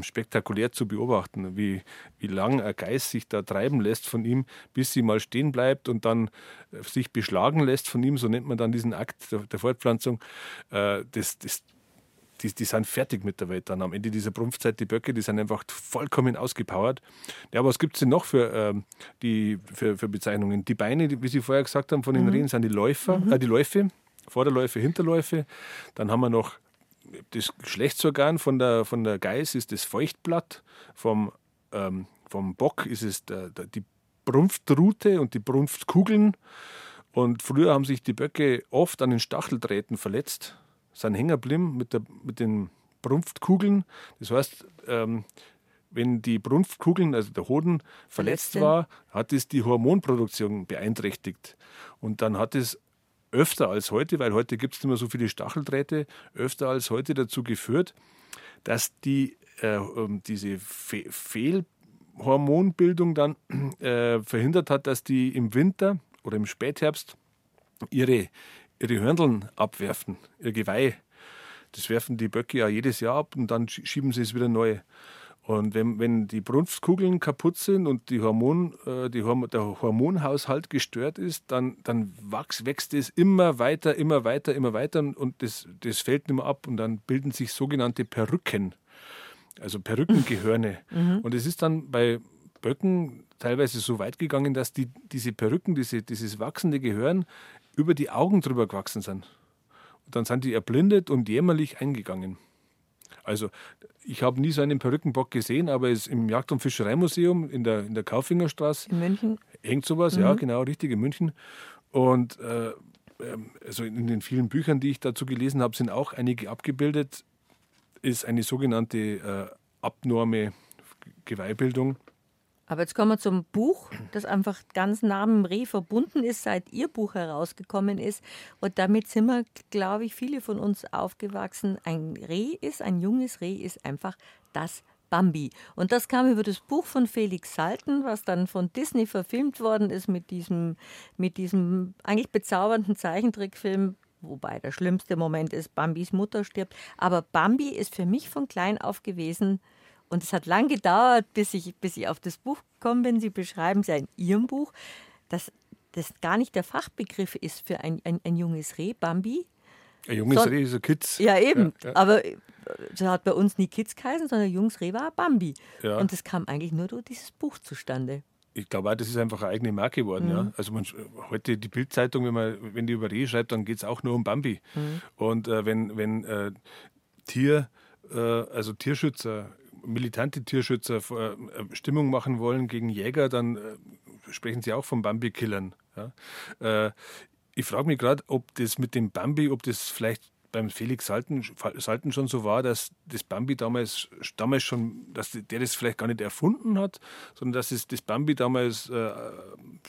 spektakulär zu beobachten, wie, wie lang ein Geiß sich da treiben lässt von ihm, bis sie mal stehen bleibt und dann äh, sich beschlagen lässt von ihm, so nennt man dann diesen Akt der, der Fortpflanzung. Das, das, die, die sind fertig mit der Welt dann. Am Ende dieser Prumpfzeit, die Böcke, die sind einfach vollkommen ausgepowert. Ja, was gibt es denn noch für, äh, die, für, für Bezeichnungen? Die Beine, die, wie Sie vorher gesagt haben, von den mhm. Rehen sind die Läufer, mhm. äh, die Läufe, Vorderläufe, Hinterläufe. Dann haben wir noch das Geschlechtsorgan von der, von der Geiß ist das Feuchtblatt, vom, ähm, vom Bock ist es der, der, die Brunftrute und die Brunftkugeln. Und früher haben sich die Böcke oft an den Stacheldrähten verletzt sind hängen geblieben mit, der, mit den Brunftkugeln. Das heißt, ähm, wenn die Brunftkugeln, also der Hoden, verletzt, verletzt war, hat es die Hormonproduktion beeinträchtigt. Und dann hat es öfter als heute, weil heute gibt es nicht mehr so viele Stacheldrähte, öfter als heute dazu geführt, dass die, äh, ähm, diese Fe Fehlhormonbildung dann äh, verhindert hat, dass die im Winter oder im Spätherbst ihre, ihre Hörndeln abwerfen, ihr Geweih. Das werfen die Böcke ja jedes Jahr ab und dann schieben sie es wieder neu. Und wenn, wenn die Brunftkugeln kaputt sind und die Hormon, äh, die Horm der Hormonhaushalt gestört ist, dann, dann wächst, wächst es immer weiter, immer weiter, immer weiter und das, das fällt nicht mehr ab und dann bilden sich sogenannte Perücken, also Perückengehörne. *laughs* Mhm. Und es ist dann bei Böcken teilweise so weit gegangen, dass die, diese Perücken, diese, dieses wachsende Gehirn über die Augen drüber gewachsen sind. Und dann sind die erblindet und jämmerlich eingegangen. Also ich habe nie so einen Perückenbock gesehen, aber es im Jagd- und Fischereimuseum in der, in der Kaufingerstraße in München hängt sowas, mhm. ja genau, richtig in München. Und äh, ähm, also in den vielen Büchern, die ich dazu gelesen habe, sind auch einige abgebildet. Ist eine sogenannte äh, abnorme Geweihbildung. Aber jetzt kommen wir zum Buch, das einfach ganz nah mit Reh verbunden ist, seit Ihr Buch herausgekommen ist. Und damit sind wir, glaube ich, viele von uns aufgewachsen. Ein Reh ist, ein junges Reh ist einfach das Bambi. Und das kam über das Buch von Felix Salten, was dann von Disney verfilmt worden ist mit diesem, mit diesem eigentlich bezaubernden Zeichentrickfilm wobei der schlimmste Moment ist, Bambis Mutter stirbt. Aber Bambi ist für mich von klein auf gewesen und es hat lang gedauert, bis ich, bis ich auf das Buch gekommen bin. Sie beschreiben es ja in Ihrem Buch, dass das gar nicht der Fachbegriff ist für ein, ein, ein junges Reh, Bambi. Ein junges so, Reh ist ein Kitz. Ja, eben. Ja, ja. Aber das hat bei uns nie Kitz geheißen, sondern junges Reh war Bambi. Ja. Und das kam eigentlich nur durch dieses Buch zustande. ich glaube auch, das ist einfach eine eigene Marke geworden. Mhm. Ja. Also man, heute die Bildzeitung, wenn man, wenn die über Reh schreibt, dann geht es auch nur um Bambi. Mhm. Und äh, wenn, wenn äh, Tier, äh, also Tierschützer, militante Tierschützer äh, Stimmung machen wollen gegen Jäger, dann äh, sprechen sie auch von Bambi-Killern. Ja. Äh, ich frage mich gerade, ob das mit dem Bambi, ob das vielleicht beim Felix Salten, Salten schon so war, dass das Bambi damals, damals schon, dass der das vielleicht gar nicht erfunden hat, sondern dass es das Bambi damals äh,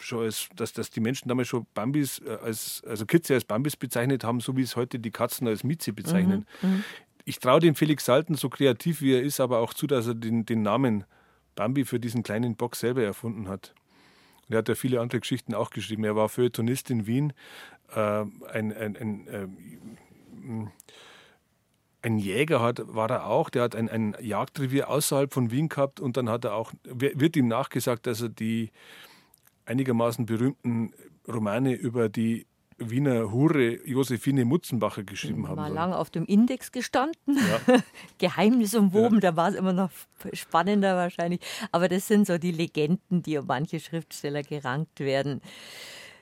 schon als, dass, dass die Menschen damals schon Bambis äh, als, also Kitze als Bambis bezeichnet haben, so wie es heute die Katzen als Mieze bezeichnen. Mhm, mhm. Ich traue dem Felix Salten, so kreativ wie er ist, aber auch zu, dass er den, den Namen Bambi für diesen kleinen Bock selber erfunden hat. Und er hat ja viele andere Geschichten auch geschrieben. Er war Feuilletonist in Wien, äh, ein, ein, ein äh, ein Jäger hat, war er auch, der hat ein, ein Jagdrevier außerhalb von Wien gehabt und dann hat er auch, wird ihm nachgesagt, dass er die einigermaßen berühmten Romane über die Wiener Hure Josephine Mutzenbacher geschrieben haben. War lange auf dem Index gestanden, ja. *laughs* Geheimnis umwoben, ja. da war es immer noch spannender wahrscheinlich. Aber das sind so die Legenden, die um manche Schriftsteller gerankt werden.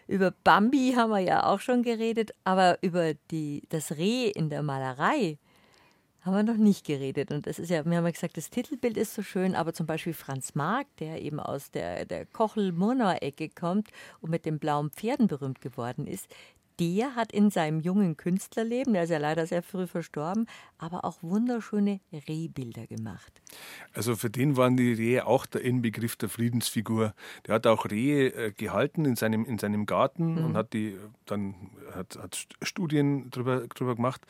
Über Bambi haben wir ja auch schon geredet, aber über die, das Reh in der Malerei haben wir noch nicht geredet. Und das ist ja, wir haben ja gesagt, das Titelbild ist so schön, aber zum Beispiel Franz Marc, der eben aus der, der Kochel-Murnau-Ecke kommt und mit den blauen Pferden berühmt geworden ist, der hat in seinem jungen Künstlerleben, der ist ja leider sehr früh verstorben, aber auch wunderschöne Rehbilder gemacht. Also für den waren die Rehe auch der Inbegriff der Friedensfigur. Der hat auch Rehe äh, gehalten in seinem, in seinem Garten mhm. und hat die dann hat, hat Studien darüber drüber gemacht.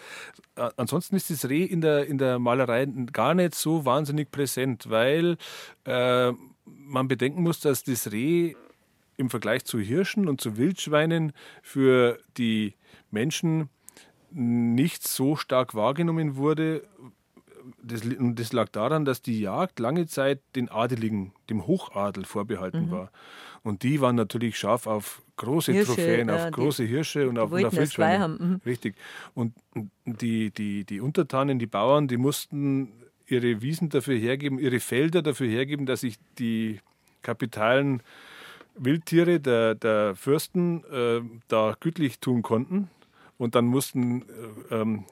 Äh, ansonsten ist das Reh in der, in der Malerei gar nicht so wahnsinnig präsent, weil äh, man bedenken muss, dass das Reh im Vergleich zu Hirschen und zu Wildschweinen für die Menschen nicht so stark wahrgenommen wurde. Das, das lag daran, dass die Jagd lange Zeit den Adeligen, dem Hochadel vorbehalten mhm. war. Und die waren natürlich scharf auf große Hirsche, Trophäen, ja, auf große Hirsche und auf, und auf Wildschweine. Mhm. Richtig. Und die, die, die Untertanen, die Bauern, die mussten ihre Wiesen dafür hergeben, ihre Felder dafür hergeben, dass sich die kapitalen Wildtiere der, der Fürsten äh, da gütlich tun konnten. Und dann mussten äh, ähm,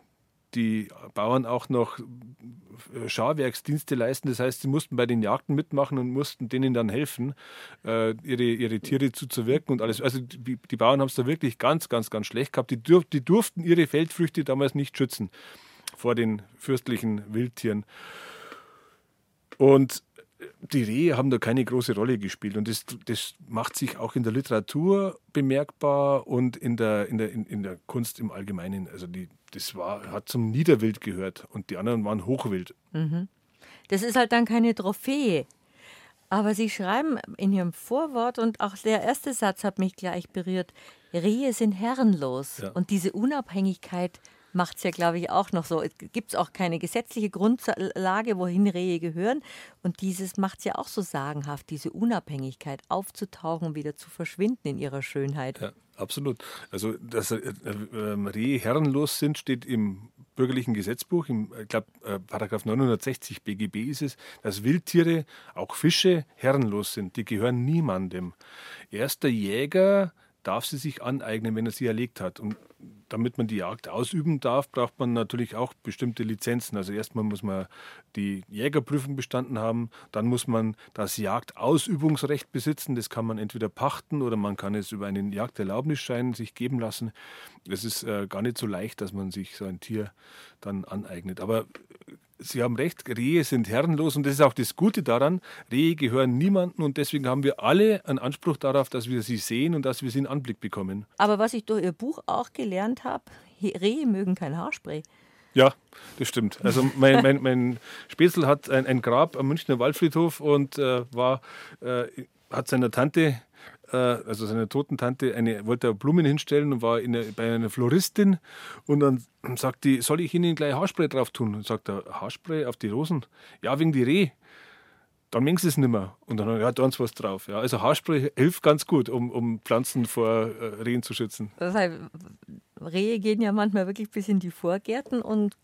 die Bauern auch noch äh, Scharwerksdienste leisten. Das heißt, sie mussten bei den Jagden mitmachen und mussten denen dann helfen, äh, ihre, ihre Tiere zuzuwirken und alles. Also die, die Bauern haben es da wirklich ganz, ganz, ganz schlecht gehabt. Die, dürf, die durften ihre Feldfrüchte damals nicht schützen vor den fürstlichen Wildtieren. Und die Rehe haben da keine große Rolle gespielt und das, das macht sich auch in der Literatur bemerkbar und in der, in der, in, der Kunst im Allgemeinen. Also die, das war, hat zum Niederwild gehört und die anderen waren Hochwild. Mhm. Das ist halt dann keine Trophäe. Aber Sie schreiben in Ihrem Vorwort und auch der erste Satz hat mich gleich berührt, Rehe sind herrenlos ja. und diese Unabhängigkeit macht es ja, glaube ich, auch noch so. Es gibt auch keine gesetzliche Grundlage, wohin Rehe gehören. Und dieses macht es ja auch so sagenhaft, diese Unabhängigkeit aufzutauchen und wieder zu verschwinden in ihrer Schönheit. Ja, absolut. Also, dass äh, äh, Rehe herrenlos sind, steht im bürgerlichen Gesetzbuch, im, ich glaube, äh, Paragraph 960 BGB ist es, dass Wildtiere, auch Fische, herrenlos sind. Die gehören niemandem. Erst der Jäger darf sie sich aneignen, wenn er sie erlegt hat. Und damit man die Jagd ausüben darf, braucht man natürlich auch bestimmte Lizenzen. Also erstmal muss man die Jägerprüfung bestanden haben, dann muss man das Jagdausübungsrecht besitzen. Das kann man entweder pachten oder man kann es über einen Jagderlaubnisschein sich geben lassen. Es ist äh, gar nicht so leicht, dass man sich so ein Tier dann aneignet. Aber Sie haben recht, Rehe sind herrenlos und das ist auch das Gute daran. Rehe gehören niemandem und deswegen haben wir alle einen Anspruch darauf, dass wir sie sehen und dass wir sie in Anblick bekommen. Aber was ich durch Ihr Buch auch gelernt habe, Rehe mögen kein Haarspray. Ja, das stimmt. Also mein, mein, mein Spätzl hat ein, ein, Grab am Münchner Waldfriedhof und äh, war, äh, hat seiner Tante also seiner toten Tante, eine, wollte Blumen hinstellen und war eine, bei einer Floristin und dann sagt die, soll ich Ihnen gleich Haarspray drauf tun? Und sagt er, Haarspray auf die Rosen? Ja, wegen die Reh. Dann mengen sie es nicht mehr. Und dann, ja, da uns was drauf. Ja, also Haarspray hilft ganz gut, um, um Pflanzen vor äh, Rehen zu schützen. Das heißt, Rehe gehen ja manchmal wirklich bis in die Vorgärten und,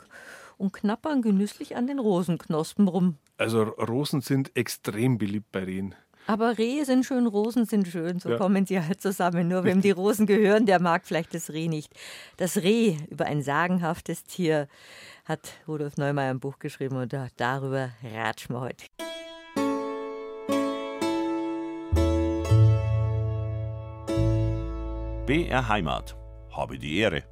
und knappern genüsslich an den Rosenknospen rum. Also Rosen sind extrem beliebt bei Rehen. Aber Rehe sind schön, Rosen sind schön, so ja. kommen sie halt zusammen. Nur wem die Rosen gehören, der mag vielleicht das Reh nicht. Das Reh über ein sagenhaftes Tier hat Rudolf Neumeier ein Buch geschrieben und darüber ratschen wir heute. BR Heimat. Habe die Ehre.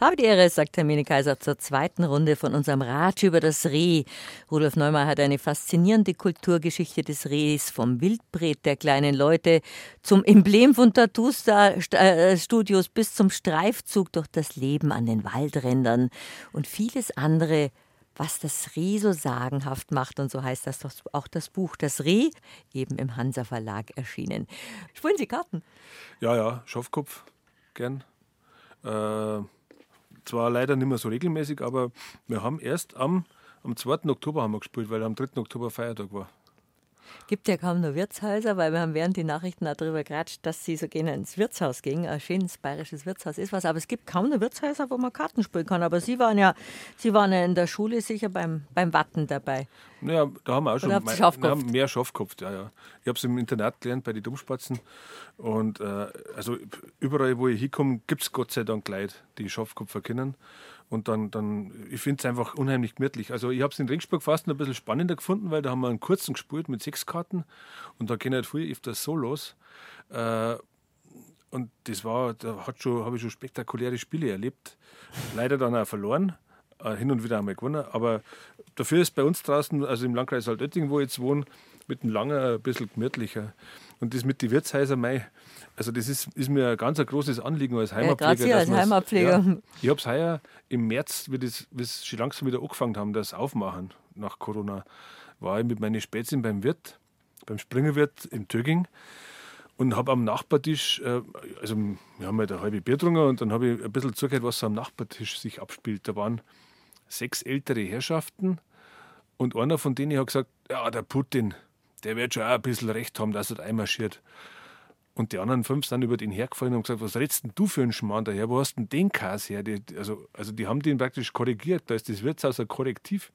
Habe die Ehre, sagt Hermine Kaiser zur zweiten Runde von unserem Ratsch über das Reh. Rudolf Neumann hat eine faszinierende Kulturgeschichte des Rehs, vom Wildbret der kleinen Leute zum Emblem von Tattoo-Studios bis zum Streifzug durch das Leben an den Waldrändern und vieles andere was das Reh so sagenhaft macht. Und so heißt das doch auch das Buch Das Reh, eben im Hansa Verlag erschienen. Spielen Sie Karten? Ja, ja, Schafkopf, gern. Äh, zwar leider nicht mehr so regelmäßig, aber wir haben erst am, am 2. Oktober haben wir gespielt, weil am 3. Oktober Feiertag war gibt ja kaum noch Wirtshäuser, weil wir haben während die Nachrichten darüber geratscht, dass sie so gerne ins Wirtshaus gingen. Ein schönes bayerisches Wirtshaus ist was, aber es gibt kaum noch Wirtshäuser, wo man Karten spielen kann. Aber Sie waren ja, Sie waren ja in der Schule sicher beim, beim Watten dabei. Ja, da haben wir auch schon mehr, Schafkopf? mehr Schafkopf. Ja, ja. Ich habe es im Internat gelernt bei den Dummspatzen. Und äh, also überall, wo ich hinkomme, gibt es Gott sei Dank Leute, die Schafkopf erkennen. Und dann, dann ich finde es einfach unheimlich gemütlich. Also ich habe es in Ringsburg fast ein bisschen spannender gefunden, weil da haben wir einen kurzen gespielt mit sechs Karten und da gehen halt früher öfters Solos. Äh, und das war, da habe ich schon spektakuläre Spiele erlebt. Leider dann auch verloren, äh, hin und wieder einmal gewonnen. Aber dafür ist bei uns draußen, also im Landkreis Altötting, wo ich jetzt wohne, mit dem Langer ein bisschen gemütlicher. Und das mit den Wirtshäusern, mei, also das ist, ist mir ein ganz ein großes Anliegen als Heimatpfleger. Ja, als Heimatpfleger. Ja, ich habe es heuer im März, wie das, wie es schon langsam wieder angefangen haben, das Aufmachen nach Corona, war ich mit meinen Spätzchen beim Wirt, beim Springerwirt in Töging und habe am Nachbartisch, äh, also wir haben halt eine halbe Bier getrunken und dann habe ich ein bisschen zugehört, was so am Nachbartisch sich abspielt. Da waren sechs ältere Herrschaften und einer von denen hat gesagt, ja, der Putin, der wird schon auch ein bisschen recht haben, dass er da einmarschiert. Und die anderen fünf sind über den hergefallen und gesagt, was redest denn du für einen Schmarrn daher? Wo hast denn den Kas her? Die, also, also die haben den praktisch korrigiert. Da ist das Wirtshaus ein Korrektiv.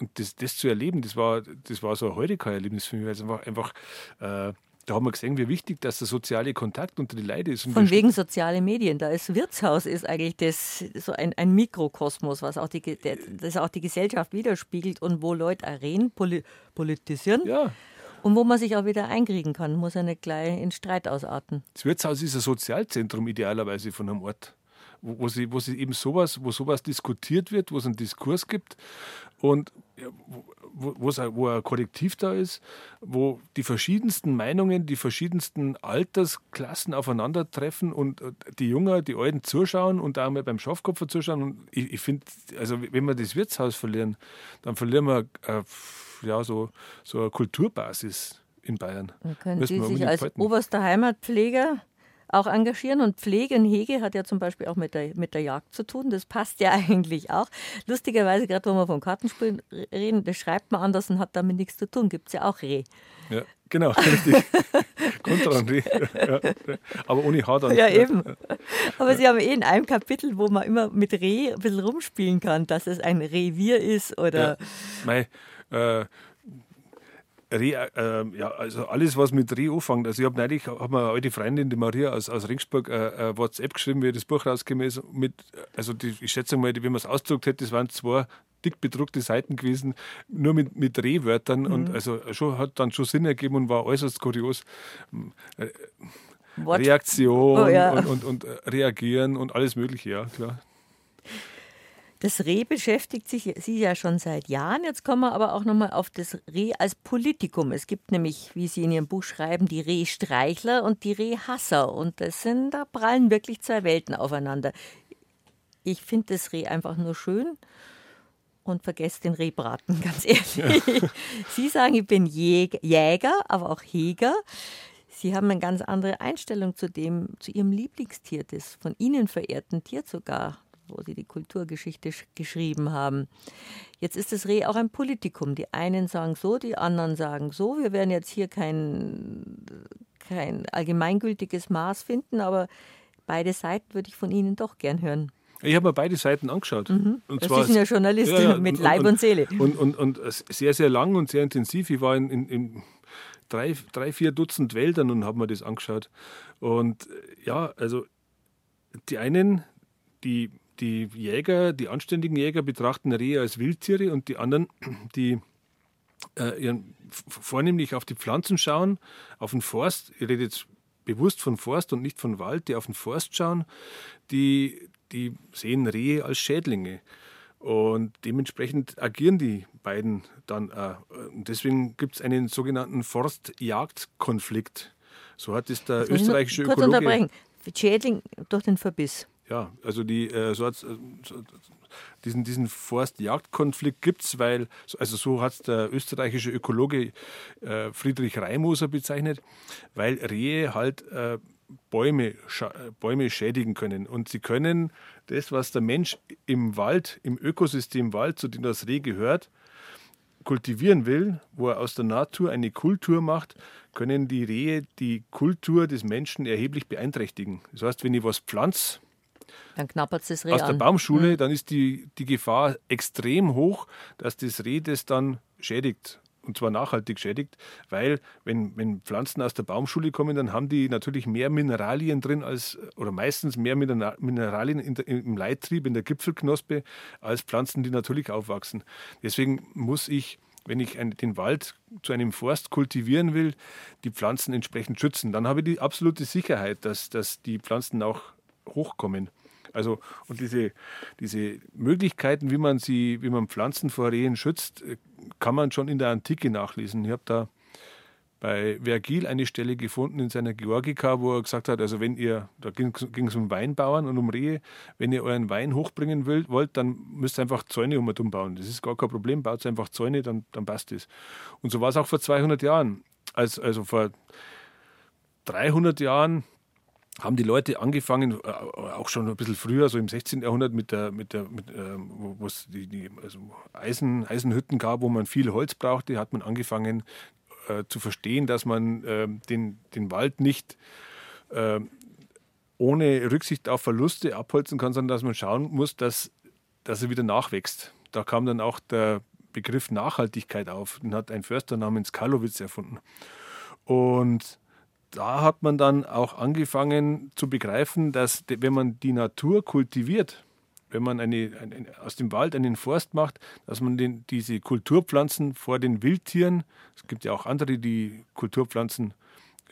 Und das, das zu erleben, das war, das war so ein Heureka-Erlebnis für mich, weil es einfach, einfach äh, da haben wir gesehen, wie wichtig dass der soziale Kontakt unter die Leute ist. Und Von wegen soziale Medien. Da ist Wirtshaus ist eigentlich das, so ein, ein Mikrokosmos, was auch die, der, das auch die Gesellschaft widerspiegelt und wo Leute reden, politisieren. Ja. Und wo man sich auch wieder einkriegen kann, muss er nicht gleich in Streit ausarten. Das Wirtshaus ist ein Sozialzentrum idealerweise von einem Ort, wo, wo, sie, wo sie eben sowas, wo sowas diskutiert wird, wo es einen Diskurs gibt und wo, wo ein Kollektiv da ist, wo die verschiedensten Meinungen, die verschiedensten Altersklassen aufeinandertreffen und die Jungen, die Alten zuschauen und auch mal beim Schafkopfer zuschauen. Und ich, ich finde, also wenn wir das Wirtshaus verlieren, dann verlieren wir äh, ja, so, so eine Kulturbasis in Bayern. Dann können Sie sich als halten. oberster Heimatpfleger auch engagieren. Und Pflege und Hege hat ja zum Beispiel auch mit der, mit der Jagd zu tun. Das passt ja *laughs* eigentlich auch. Lustigerweise, gerade wenn wir vom Kartenspielen reden, das schreibt man anders und hat damit nichts zu tun. Gibt es ja auch Reh. Ja, genau, *laughs* richtig. Reh. Ja, aber ohne Haar dann. Ja, eben. Aber Sie haben eh in einem Kapitel, wo man immer mit Reh ein bisschen rumspielen kann, dass es ein Revier ist oder. Ja, mei, äh, Reh, äh, ja, also alles, was mit Reh anfängt. Also ich habe neulich, hab mir eine alte Freundin, die Maria aus, aus Ringsburg, äh, äh, WhatsApp geschrieben, wie das Buch rausgekommen ist. Mit, also die, ich schätze mal, wenn man es ausgedruckt hätte, das waren zwei dick bedruckte Seiten gewesen, nur mit, mit Rehwörtern. Mhm. Und also schon, hat dann schon Sinn ergeben und war äußerst kurios. Äh, Reaktion oh, ja. und, und, und äh, reagieren und alles Mögliche, ja, klar. Das Reh beschäftigt sich Sie ja schon seit Jahren. Jetzt kommen wir aber auch nochmal auf das Reh als Politikum. Es gibt nämlich, wie Sie in Ihrem Buch schreiben, die Rehstreichler und die Rehhasser. Und das sind, da prallen wirklich zwei Welten aufeinander. Ich finde das Reh einfach nur schön und vergesse den Rehbraten, *laughs* ganz ehrlich. Ja. *laughs* Sie sagen, ich bin Jäger, aber auch Heger. Sie haben eine ganz andere Einstellung zu dem, zu Ihrem Lieblingstier, das von Ihnen verehrten Tier sogar wo sie die Kulturgeschichte geschrieben haben. Jetzt ist das Reh auch ein Politikum. Die einen sagen so, die anderen sagen so. Wir werden jetzt hier kein, kein allgemeingültiges Maß finden, aber beide Seiten würde ich von Ihnen doch gern hören. Ich habe mir beide Seiten angeschaut. Mhm. Und Sie sind ja Journalistin ja, ja, *laughs* mit Leib und, und, Seele. Und, und, und, sehr, sehr lang und sehr intensiv. Ich war in, in, in drei, drei, vier Dutzend Wäldern und habe mir das angeschaut. Und äh, ja, also die einen, die, die Jäger, die anständigen Jäger betrachten Rehe als Wildtiere und die anderen, *clears throat* die äh, vornehmlich auf die Pflanzen schauen, auf den Forst, ich rede jetzt bewusst von Forst und nicht von Wald, die auf den Forst schauen, die, die sehen Rehe als Schädlinge. Und dementsprechend agieren die beiden dann. Äh, deswegen gibt es einen sogenannten Forst-Jagd-Konflikt. So hat es der österreichische kurz Ökologe. unterbrechen. Schädling durch den Verbiss. Ja, also die, äh, so hat's, äh, so, diesen, diesen Forst-Jagd-Konflikt gibt es, weil, also so hat es der österreichische Ökologe äh, Friedrich Reimoser bezeichnet, weil Rehe halt äh, Bäume, Bäume schädigen können. Und sie können das, was der Mensch im Wald, im Ökosystem Wald, zu dem das Reh gehört, kultivieren will, wo er aus der Natur eine Kultur macht, können die Rehe die Kultur des Menschen erheblich beeinträchtigen. Das heißt, wenn ich was pflanze, dann knappert das Reh aus der an. Baumschule, Mhm. dann ist die, die Gefahr extrem hoch, dass das Reh das dann schädigt. Und zwar nachhaltig schädigt, weil wenn, wenn Pflanzen aus der Baumschule kommen, dann haben die natürlich mehr Mineralien drin als, oder meistens mehr Minera- Mineralien in der, im Leittrieb, in der Gipfelknospe, als Pflanzen, die natürlich aufwachsen. Deswegen muss ich, wenn ich ein, den Wald zu einem Forst kultivieren will, die Pflanzen entsprechend schützen. Dann habe ich die absolute Sicherheit, dass, dass die Pflanzen auch hochkommen. Also und diese, diese Möglichkeiten, wie man sie, wie man Pflanzen vor Rehen schützt, äh, kann man schon in der Antike nachlesen. Ich habe da bei Vergil eine Stelle gefunden in seiner Georgika, wo er gesagt hat, also wenn ihr, da ging es um Weinbauern und um Rehe, wenn ihr euren Wein hochbringen wollt, wollt dann müsst ihr einfach Zäune um bauen. Das ist gar kein Problem, baut einfach Zäune, dann, dann passt es. Und so war es auch vor 200 Jahren. Als, also vor 300 Jahren haben die Leute angefangen, äh, auch schon ein bisschen früher, so im 16. Jahrhundert, mit der, mit der, mit, ähm, wo es die, die also Eisen, Eisenhütten gab, wo man viel Holz brauchte, hat man angefangen äh, zu verstehen, dass man äh, den, den Wald nicht äh, ohne Rücksicht auf Verluste abholzen kann, sondern dass man schauen muss, dass, dass er wieder nachwächst. Da kam dann auch der Begriff Nachhaltigkeit auf. Den hat ein Förster namens Karlowitz erfunden. Und da hat man dann auch angefangen zu begreifen, dass wenn man die Natur kultiviert, wenn man eine, eine, aus dem Wald einen Forst macht, dass man den, diese Kulturpflanzen vor den Wildtieren, es gibt ja auch andere, die Kulturpflanzen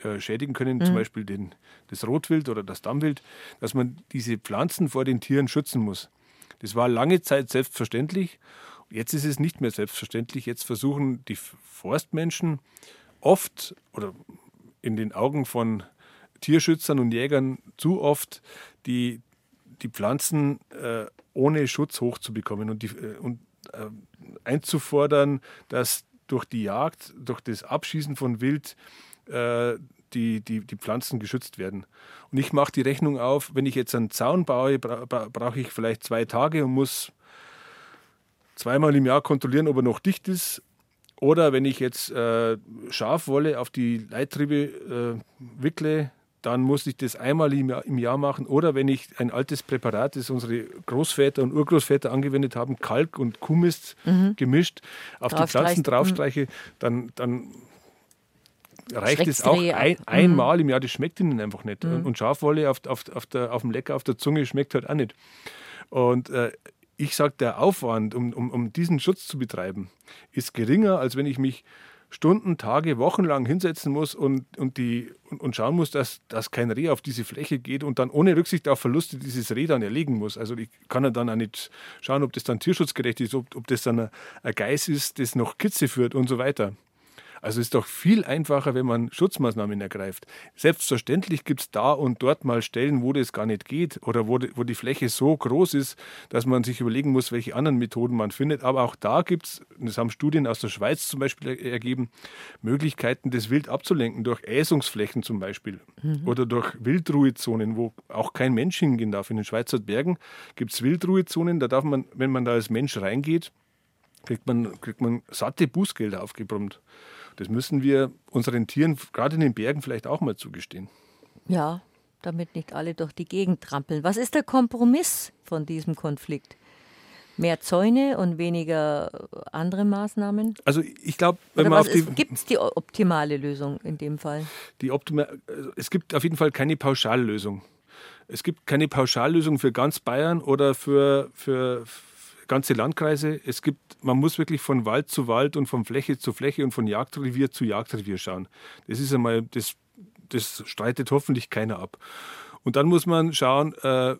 äh, schädigen können, zum Beispiel den, das Rotwild oder das Dammwild, dass man diese Pflanzen vor den Tieren schützen muss. Das war lange Zeit selbstverständlich. Jetzt ist es nicht mehr selbstverständlich. Jetzt versuchen die Forstmenschen oft oder in den Augen von Tierschützern und Jägern zu oft die, die Pflanzen äh, ohne Schutz hochzubekommen und, die, äh, und äh, einzufordern, dass durch die Jagd, durch das Abschießen von Wild äh, die, die, die Pflanzen geschützt werden. Und ich mache die Rechnung auf, wenn ich jetzt einen Zaun baue, bra bra brauche ich vielleicht zwei Tage und muss zweimal im Jahr kontrollieren, ob er noch dicht ist. Oder wenn ich jetzt äh, Schafwolle auf die Leittriebe äh, wickle, dann muss ich das einmal im Jahr, im Jahr machen. Oder wenn ich ein altes Präparat, das unsere Großväter und Urgroßväter angewendet haben, Kalk und Kuhmist gemischt, auf die Pflanzen draufstreiche, dann, dann reicht es auch ein, Mhm. einmal im Jahr. Das schmeckt ihnen einfach nicht. Und Schafwolle auf, auf, auf, der, auf dem Lecker, auf der Zunge schmeckt halt auch nicht. Und äh, ich sage, der Aufwand, um, um, um diesen Schutz zu betreiben, ist geringer, als wenn ich mich Stunden, Tage, Wochen lang hinsetzen muss und, und, die, und, und schauen muss, dass, dass kein Reh auf diese Fläche geht und dann ohne Rücksicht auf Verluste dieses Reh dann erlegen muss. Also ich kann ja dann auch nicht schauen, ob das dann tierschutzgerecht ist, ob, ob das dann ein, Geiß ist, das noch Kitze führt und so weiter. Also es ist doch viel einfacher, wenn man Schutzmaßnahmen ergreift. Selbstverständlich gibt es da und dort mal Stellen, wo das gar nicht geht oder wo die, wo die Fläche so groß ist, dass man sich überlegen muss, welche anderen Methoden man findet. Aber auch da gibt es, das haben Studien aus der Schweiz zum Beispiel er- ergeben, Möglichkeiten, das Wild abzulenken, durch Äsungsflächen zum Beispiel oder durch Wildruhezonen, wo auch kein Mensch hingehen darf. In den Schweizer Bergen gibt es Wildruhezonen, da darf man, wenn man da als Mensch reingeht, kriegt man, kriegt man satte Bußgelder aufgebrummt. Das müssen wir unseren Tieren, gerade in den Bergen, vielleicht auch mal zugestehen. Ja, damit nicht alle durch die Gegend trampeln. Was ist der Kompromiss von diesem Konflikt? Mehr Zäune und weniger andere Maßnahmen? Also ich glaube, wenn man auf die gibt es die optimale Lösung in dem Fall? Die optima also es gibt auf jeden Fall keine Pauschallösung. Es gibt keine Pauschallösung für ganz Bayern oder für, für, ganze Landkreise. Es gibt, man muss wirklich von Wald zu Wald und von Fläche zu Fläche und von Jagdrevier zu Jagdrevier schauen. Das ist einmal, das, das streitet hoffentlich keiner ab. Und dann muss man schauen, äh,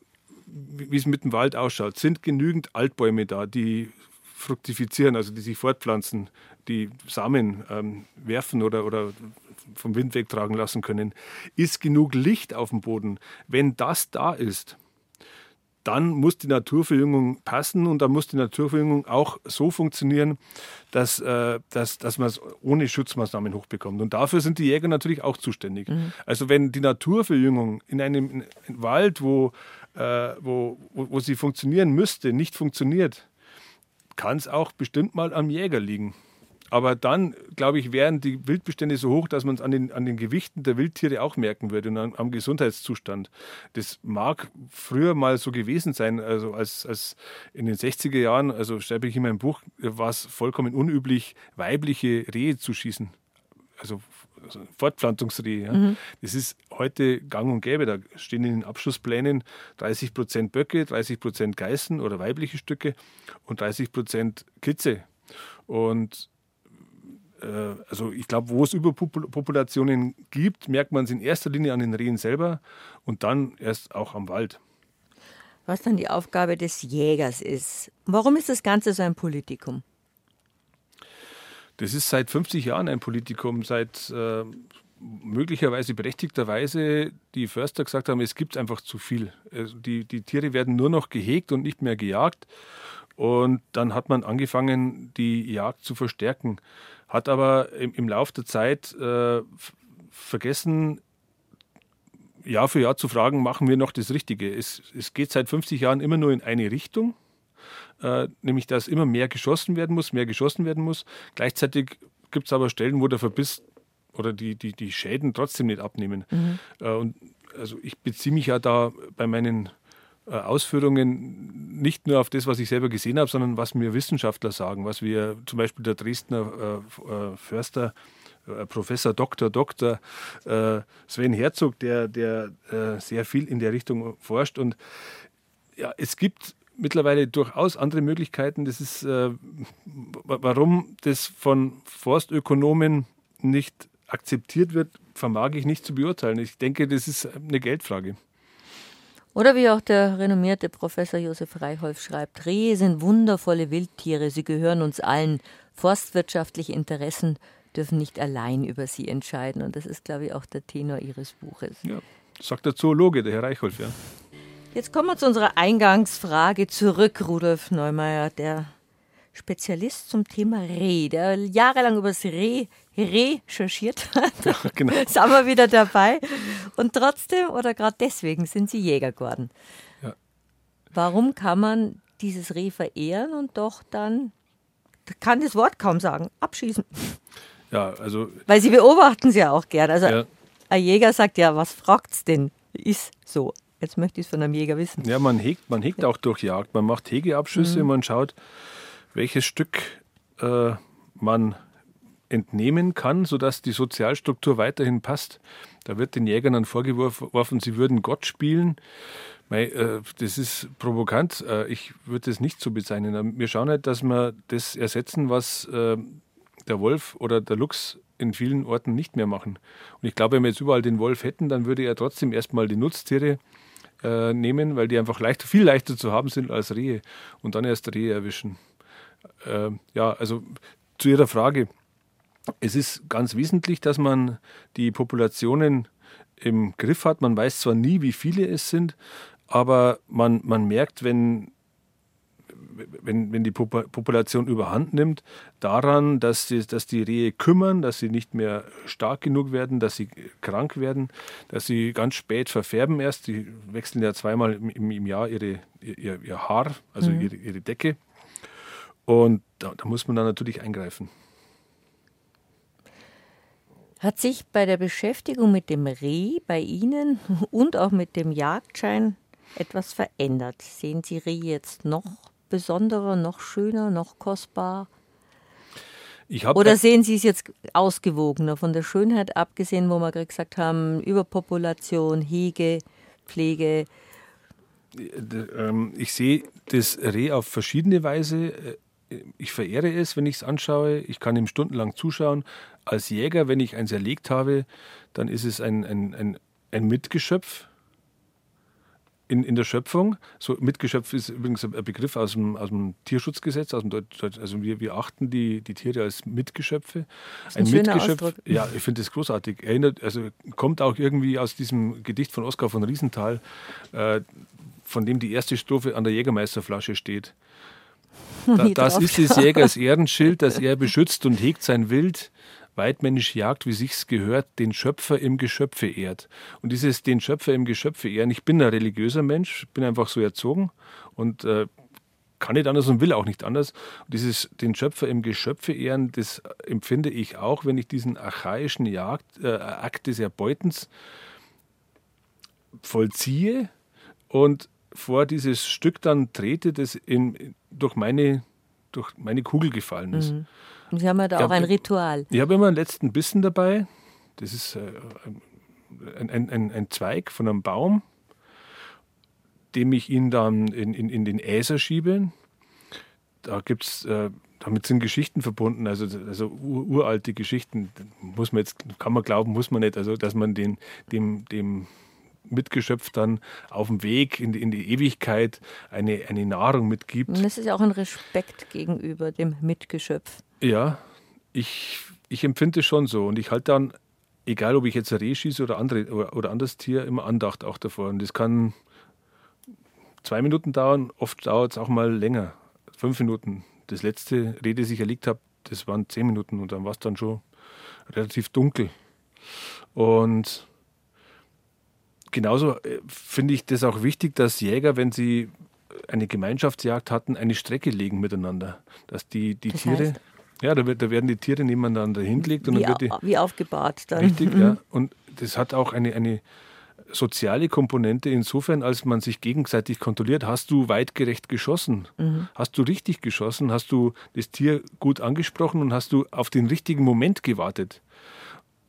wie es mit dem Wald ausschaut. Sind genügend Altbäume da, die fruktifizieren, also die sich fortpflanzen, die Samen ähm, werfen oder, oder vom Wind wegtragen lassen können? Ist genug Licht auf dem Boden? Wenn das da ist, dann muss die Naturverjüngung passen und dann muss die Naturverjüngung auch so funktionieren, dass, äh, dass, dass man es ohne Schutzmaßnahmen hochbekommt. Und dafür sind die Jäger natürlich auch zuständig. Mhm. Also wenn die Naturverjüngung in einem, in einem Wald, wo, äh, wo, wo, wo sie funktionieren müsste, nicht funktioniert, kann es auch bestimmt mal am Jäger liegen. Aber dann, glaube ich, wären die Wildbestände so hoch, dass man es an den, an den Gewichten der Wildtiere auch merken würde und am, am, Gesundheitszustand. Das mag früher mal so gewesen sein, also als, als in den 60er Jahren, also schreibe ich in meinem Buch, war es vollkommen unüblich, weibliche Rehe zu schießen. Also, also Fortpflanzungsrehe. Ja. Mhm. Das ist heute gang und gäbe. Da stehen in den Abschlussplänen 30 Prozent Böcke, 30 Prozent Geißen oder weibliche Stücke und 30 Prozent Kitze. Und also ich glaube, wo es Überpopulationen gibt, merkt man es in erster Linie an den Rehen selber und dann erst auch am Wald. Was dann die Aufgabe des Jägers ist. Warum ist das Ganze so ein Politikum? Das ist seit 50 Jahren ein Politikum, seit äh, möglicherweise berechtigterweise die Förster gesagt haben, es gibt einfach zu viel. Also die, die Tiere werden nur noch gehegt und nicht mehr gejagt. Und dann hat man angefangen, die Jagd zu verstärken hat aber im, im Laufe der Zeit äh, vergessen, Jahr für Jahr zu fragen, machen wir noch das Richtige. Es, es geht seit 50 Jahren immer nur in eine Richtung, äh, nämlich dass immer mehr geschossen werden muss, mehr geschossen werden muss. Gleichzeitig gibt es aber Stellen, wo der Verbiss oder die, die, die Schäden trotzdem nicht abnehmen. Mhm. Äh, und also ich beziehe mich ja da bei meinen Ausführungen nicht nur auf das, was ich selber gesehen habe, sondern was mir Wissenschaftler sagen, was wir zum Beispiel der Dresdner äh, äh Förster äh, Professor Dr. Dr. Äh, Sven Herzog, der, der äh, sehr viel in der Richtung forscht. Und ja, es gibt mittlerweile durchaus andere Möglichkeiten. Das ist, warum das von Forstökonomen nicht akzeptiert wird, vermag ich nicht zu beurteilen. Ich denke, das ist eine Geldfrage. Oder wie auch der renommierte Professor Josef Reichholf schreibt, Rehe sind wundervolle Wildtiere, sie gehören uns allen. Forstwirtschaftliche Interessen dürfen nicht allein über sie entscheiden. Und das ist, glaube ich, auch der Tenor Ihres Buches. Ja, sagt der Zoologe, der Herr Reichholf, ja. Jetzt kommen wir zu unserer Eingangsfrage zurück, Rudolf Neumeier, der Spezialist zum Thema Reh, der jahrelang über das Reh recherchiert hat. Ja, genau. *laughs* Sind wir wieder dabei. Und trotzdem oder gerade deswegen sind Sie Jäger geworden. Ja. Warum kann man dieses Reh verehren und doch dann, kann das Wort kaum sagen, abschießen? Ja, also. Weil Sie beobachten es ja auch gern. Also ja. ein Jäger sagt ja, was fragt's denn? Ist so. Jetzt möchte ich es von einem Jäger wissen. Ja, man hegt, man hegt auch durch Jagd. Man macht Hegeabschüsse, mhm. man schaut, welches Stück äh, man entnehmen kann, sodass die Sozialstruktur weiterhin passt. Da wird den Jägern dann vorgeworfen, sie würden Gott spielen. Äh, das ist provokant. Äh, ich würde es nicht so bezeichnen. Wir schauen halt, dass wir das ersetzen, was äh, der Wolf oder der Luchs in vielen Orten nicht mehr machen. Und ich glaube, wenn wir jetzt überall den Wolf hätten, dann würde er trotzdem erstmal die Nutztiere nehmen, weil die einfach leicht, viel leichter zu haben sind als Rehe und dann erst Rehe erwischen. ja, also zu Ihrer Frage es ist ganz wesentlich, dass man die Populationen im Griff hat. Man weiß zwar nie, wie viele es sind, aber man, man merkt, wenn, wenn, wenn die Population überhand nimmt, daran, dass die, dass die Rehe kümmern, dass sie nicht mehr stark genug werden, dass sie krank werden, dass sie ganz spät verfärben erst. Die wechseln ja zweimal im, im Jahr ihre, ihr, ihr Haar, also mhm. ihre, ihre Decke. Und da, da muss man dann natürlich eingreifen. Hat sich bei der Beschäftigung mit dem Reh bei Ihnen *laughs* und auch mit dem Jagdschein etwas verändert? Sehen Sie Reh jetzt noch besonderer, noch schöner, noch kostbar? Oder sehen Sie es jetzt ausgewogener, von der Schönheit abgesehen, wo wir gerade gesagt haben, Überpopulation, Hege, Pflege? Ähm, ich sehe das Reh auf verschiedene Weise. Äh, ich verehre es, wenn ich es anschaue. Ich kann ihm stundenlang zuschauen. Als Jäger, wenn ich eins erlegt habe, dann ist es ein, ein, ein, ein Mitgeschöpf in, in der Schöpfung. So Mitgeschöpf ist übrigens ein Begriff aus dem, aus dem Tierschutzgesetz. Aus dem, also wir, wir achten die, die Tiere als Mitgeschöpfe. ein, ein Mitgeschöpf. Ausdruck. Ja, ich finde das großartig. Erinnert, also kommt auch irgendwie aus diesem Gedicht von Oskar von Riesenthal, äh, von dem die erste Strophe an der Jägermeisterflasche steht. *laughs* Da, das ist des Jägers Ehrenschild, das er beschützt und hegt sein Wild weitmännisch jagt, wie sich's gehört, den Schöpfer im Geschöpfe ehrt. Und dieses den Schöpfer im Geschöpfe ehren, ich bin ein religiöser Mensch, bin einfach so erzogen und äh, kann nicht anders und will auch nicht anders. Und dieses den Schöpfer im Geschöpfe ehren, das empfinde ich auch, wenn ich diesen archaischen Jagd, äh, Akt des Erbeutens vollziehe und vor dieses Stück dann trete, das in, durch, meine, durch meine Kugel gefallen ist. Mhm. Sie haben ja da auch ein Ritual. Ich habe immer einen letzten Bissen dabei. Das ist äh, ein, ein, ein, ein, Zweig von einem Baum, dem ich ihn dann in, in, in den Äser schiebe. Da gibt's, äh, damit sind Geschichten verbunden, also, also uralte Geschichten. Muss man jetzt, kann man glauben, muss man nicht. Also, dass man den, dem, dem Mitgeschöpf dann auf dem Weg in die, in die Ewigkeit eine, eine Nahrung mitgibt. Und das ist ja auch ein Respekt gegenüber dem Mitgeschöpf. Ja, ich, ich empfinde es schon so. Und ich halte dann, egal ob ich jetzt ein Reh schieße oder, andere, oder, oder anderes Tier, immer Andacht auch davor. Und das kann zwei Minuten dauern, oft dauert es auch mal länger. Fünf Minuten. Das letzte Reh, das ich erlegt habe, das waren zehn Minuten und dann war es dann schon relativ dunkel. Und genauso äh, finde ich das auch wichtig, dass Jäger, wenn sie eine Gemeinschaftsjagd hatten, eine Strecke legen miteinander. Dass die, die das Tiere. Heißt? Ja, da, wird, da, werden die Tiere nebeneinander hingelegt. Und wie, dann wird die, wie aufgebahrt dann. Richtig, ja. *laughs* Und das hat auch eine, eine soziale Komponente insofern, als man sich gegenseitig kontrolliert. Hast du weitgerecht geschossen? Mhm. Hast du richtig geschossen? Hast du das Tier gut angesprochen und hast du auf den richtigen Moment gewartet?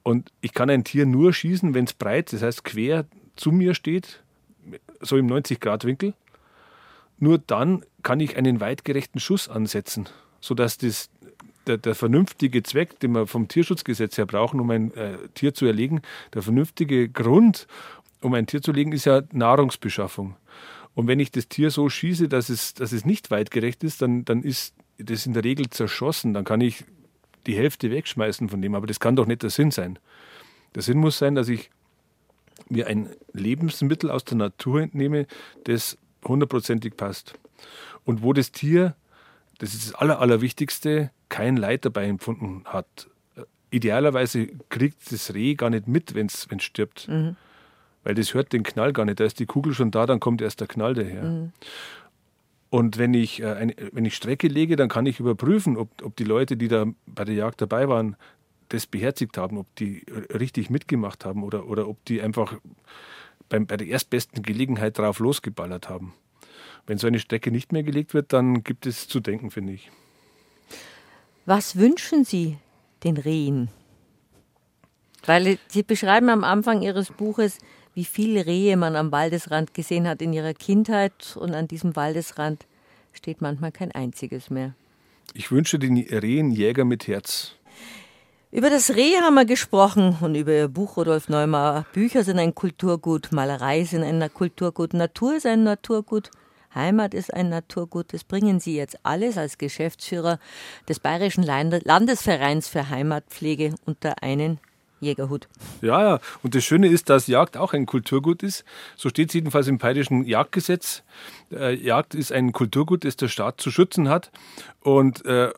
Und ich kann ein Tier nur schießen, wenn es breit, das heißt quer zu mir steht, so im 90-Grad-Winkel. Nur dann kann ich einen weitgerechten Schuss ansetzen, sodass das, der, der, vernünftige Zweck, den wir vom Tierschutzgesetz her brauchen, um ein äh, Tier zu erlegen, der vernünftige Grund, um ein Tier zu legen, ist ja Nahrungsbeschaffung. Und wenn ich das Tier so schieße, dass es, dass es nicht weitgerecht ist, dann, dann ist das in der Regel zerschossen. Dann kann ich die Hälfte wegschmeißen von dem. Aber das kann doch nicht der Sinn sein. Der Sinn muss sein, dass ich mir ein Lebensmittel aus der Natur entnehme, das hundertprozentig passt. Und wo das Tier, das ist das Aller, Allerwichtigste, kein Leid dabei empfunden hat. Idealerweise kriegt das Reh gar nicht mit, wenn es stirbt. Mhm. Weil das hört den Knall gar nicht. Da ist die Kugel schon da, dann kommt erst der Knall daher. Mhm. Und wenn ich, äh, eine, wenn ich Strecke lege, dann kann ich überprüfen, ob, ob die Leute, die da bei der Jagd dabei waren, das beherzigt haben, ob die richtig mitgemacht haben oder, oder ob die einfach beim, bei der erstbesten Gelegenheit drauf losgeballert haben. Wenn so eine Strecke nicht mehr gelegt wird, dann gibt es zu denken, finde ich. Was wünschen Sie den Rehen? Weil Sie beschreiben am Anfang Ihres Buches, wie viele Rehe man am Waldesrand gesehen hat in Ihrer Kindheit und an diesem Waldesrand steht manchmal kein einziges mehr. Ich wünsche den Rehen Jäger mit Herz. Über das Reh haben wir gesprochen und über Ihr Buch Rudolf Neumar. Bücher sind ein Kulturgut, Malerei sind ein Kulturgut, Natur ist ein Naturgut, Heimat ist ein Naturgut. Das bringen Sie jetzt alles als Geschäftsführer des Bayerischen Landesvereins für Heimatpflege unter einen Jägerhut. Ja, ja. Und das Schöne ist, dass Jagd auch ein Kulturgut ist. So steht es jedenfalls im Bayerischen Jagdgesetz. Äh, Jagd ist ein Kulturgut, das der Staat zu schützen hat. Und äh,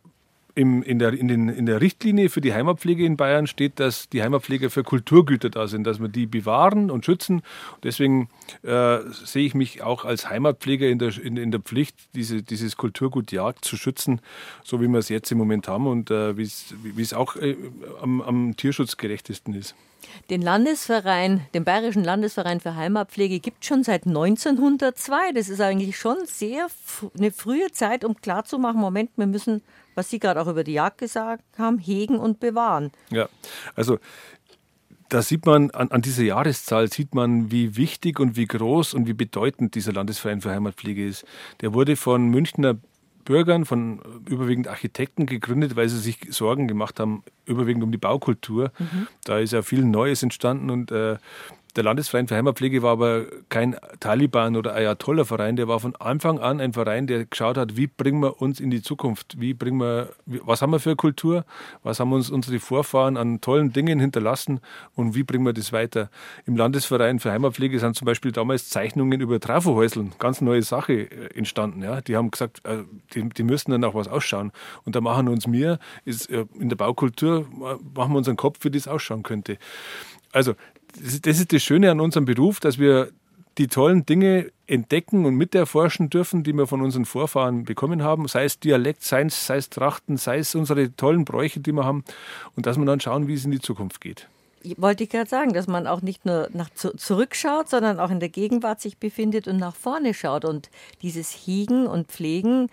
im, in, der, in, den, in der Richtlinie für die Heimatpflege in Bayern steht, dass die Heimatpfleger für Kulturgüter da sind, dass wir die bewahren und schützen. Deswegen äh, sehe ich mich auch als Heimatpfleger in der, in, in der Pflicht, diese, dieses Kulturgut Jagd zu schützen, so wie wir es jetzt im Moment haben und äh, wie es auch äh, am, am tierschutzgerechtesten ist. Den Landesverein, den Bayerischen Landesverein für Heimatpflege gibt es schon seit 1902. Das ist eigentlich schon sehr eine frühe Zeit, um klarzumachen, Moment, wir müssen, was Sie gerade auch über die Jagd gesagt haben, hegen und bewahren. Ja, also da sieht man, an, an, dieser Jahreszahl sieht man, wie wichtig und wie groß und wie bedeutend dieser Landesverein für Heimatpflege ist. Der wurde von Münchner Bürgern, von überwiegend Architekten gegründet, weil sie sich Sorgen gemacht haben, überwiegend um die Baukultur. Mhm. Da ist ja viel Neues entstanden und äh, der Landesverein für Heimatpflege war aber kein Taliban oder Ayatollah-Verein, der war von Anfang an ein Verein, der geschaut hat, wie bringen wir uns in die Zukunft, wie bringen wir, was haben wir für Kultur, was haben uns unsere Vorfahren an tollen Dingen hinterlassen und wie bringen wir das weiter. Im Landesverein für Heimatpflege sind zum Beispiel damals Zeichnungen über Trafohäuseln, ganz neue Sache äh, entstanden. Ja. Die haben gesagt, äh, die, die müssen dann auch was ausschauen. Und da machen uns wir, ist, äh, in der Baukultur, machen wir unseren Kopf, wie das ausschauen könnte. Also das ist das Schöne an unserem Beruf, dass wir die tollen Dinge entdecken und miterforschen dürfen, die wir von unseren Vorfahren bekommen haben, sei es Dialekt, sei es, sei es Trachten, sei es unsere tollen Bräuche, die wir haben, und dass wir dann schauen, wie es in die Zukunft geht. Wollte ich gerade sagen, dass man auch nicht nur nach zurückschaut, sondern auch in der Gegenwart sich befindet und nach vorne schaut. Und dieses Hegen und Pflegen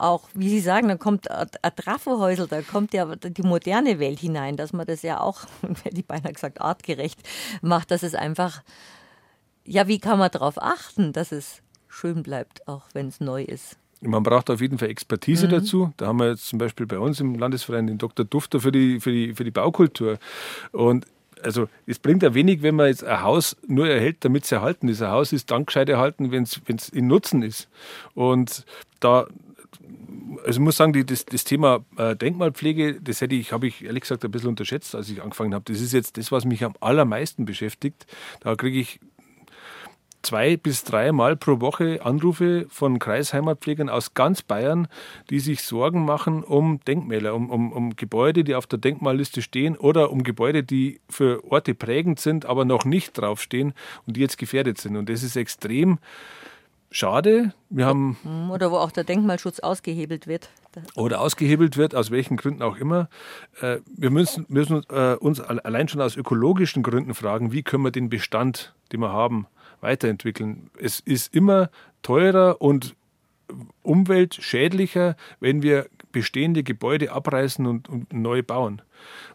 auch, wie Sie sagen, dann kommt ein Trafohäusel, da kommt ja die moderne Welt hinein, dass man das ja auch, *laughs* hätte ich beinahe gesagt, artgerecht macht, dass es einfach, ja, wie kann man darauf achten, dass es schön bleibt, auch wenn es neu ist? Man braucht auf jeden Fall Expertise mhm. dazu. Da haben wir jetzt zum Beispiel bei uns im Landesverein den Dr. Dufter für die, für die, für die Baukultur. Und also es bringt ja wenig, wenn man jetzt ein Haus nur erhält, damit es erhalten ist. Ein Haus ist dann gescheit erhalten, wenn es in Nutzen ist. Und da also ich muss sagen, die, das, das, Thema äh, Denkmalpflege, das hätte ich, habe ich ehrlich gesagt ein bisschen unterschätzt, als ich angefangen habe. Das ist jetzt das, was mich am allermeisten beschäftigt. Da kriege ich zwei bis dreimal pro Woche Anrufe von Kreisheimatpflegern aus ganz Bayern, die sich Sorgen machen um Denkmäler, um, um, um Gebäude, die auf der Denkmalliste stehen oder um Gebäude, die für Orte prägend sind, aber noch nicht draufstehen und die jetzt gefährdet sind. Und das ist extrem schade. Wir haben hm, Oder wo auch der Denkmalschutz ausgehebelt wird. Oder ausgehebelt wird, aus welchen Gründen auch immer. Äh, wir müssen, müssen äh, uns allein schon aus ökologischen Gründen fragen, wie können wir den Bestand, den wir haben, weiterentwickeln. Es ist immer teurer und umweltschädlicher, wenn wir bestehende Gebäude abreißen und, und neu bauen.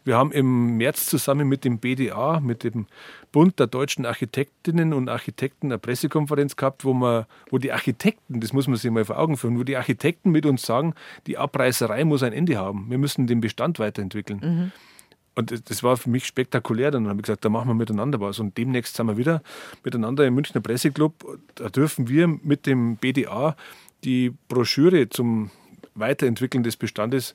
Wir haben im März zusammen mit dem BDA, mit dem Bund der deutschen Architektinnen und Architekten eine Pressekonferenz gehabt, wo, man, wo die Architekten, das muss man sich mal vor Augen führen, wo die Architekten mit uns sagen, die Abreißerei muss ein Ende haben. Wir müssen den Bestand weiterentwickeln. Mhm. Und das war für mich spektakulär. Dann habe ich gesagt, da machen wir miteinander was. Und demnächst sind wir wieder miteinander im Münchner Presseclub. Da dürfen wir mit dem BDA die Broschüre zum Weiterentwickeln des Bestandes,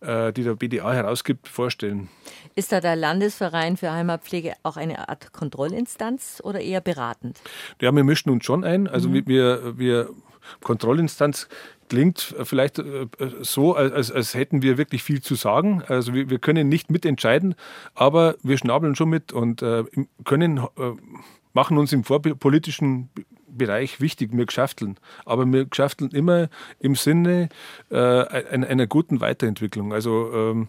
äh, die der BDA herausgibt, vorstellen. Ist da der Landesverein für Heimatpflege auch eine Art Kontrollinstanz oder eher beratend? Ja, wir mischen uns schon ein. Also mhm. wir, wir Kontrollinstanz klingt vielleicht äh, so, als, als hätten wir wirklich viel zu sagen. Also wir, wir können nicht mitentscheiden, aber wir schnabeln schon mit und äh, können, äh, machen uns im vorpolitischen Bereich wichtig, wir geschäfteln. Aber wir geschäfteln immer im Sinne äh, einer, einer, guten Weiterentwicklung. Also ähm,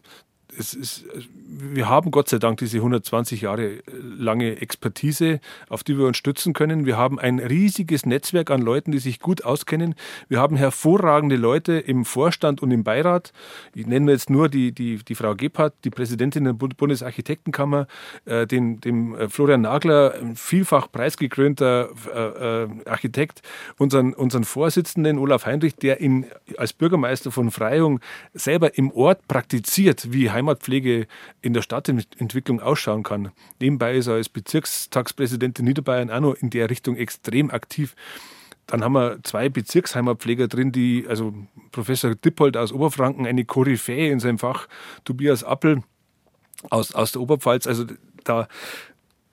es ist, wir haben Gott sei Dank diese 120 Jahre lange Expertise, auf die wir uns stützen können. Wir haben ein riesiges Netzwerk an Leuten, die sich gut auskennen. Wir haben hervorragende Leute im Vorstand und im Beirat. Ich nenne jetzt nur die, die, die Frau Gebhardt, die Präsidentin der Bundesarchitektenkammer, äh, den, dem äh, Florian Nagler, vielfach preisgekrönter äh, äh, Architekt, unseren, unseren Vorsitzenden Olaf Heinrich, der in, als Bürgermeister von Freyung selber im Ort praktiziert, wie Heimat Heimatpflege in der Stadtentwicklung ausschauen kann. Nebenbei ist er als Bezirkstagspräsident in Niederbayern auch noch in der Richtung extrem aktiv. Dann haben wir zwei Bezirksheimatpfleger drin, die, also Professor Dippold aus Oberfranken, eine Koryphäe in seinem Fach, Tobias Appel aus, aus der Oberpfalz. Also da,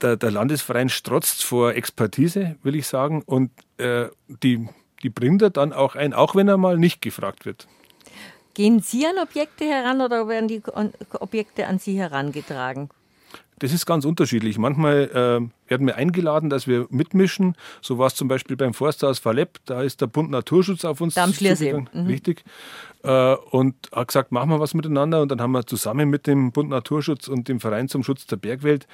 der, der Landesverein strotzt vor Expertise, will ich sagen, und äh, die, die bringt er dann auch ein, auch wenn er mal nicht gefragt wird. Gehen Sie an Objekte heran oder werden die Objekte an Sie herangetragen? Das ist ganz unterschiedlich. Manchmal äh, werden wir eingeladen, dass wir mitmischen. So war es zum Beispiel beim Forsthaus Verlepp. Da ist der Bund Naturschutz auf uns zugegangen. Mhm. Richtig. Äh, und hat gesagt, machen wir was miteinander. Und dann haben wir zusammen mit dem Bund Naturschutz und dem Verein zum Schutz der Bergwelt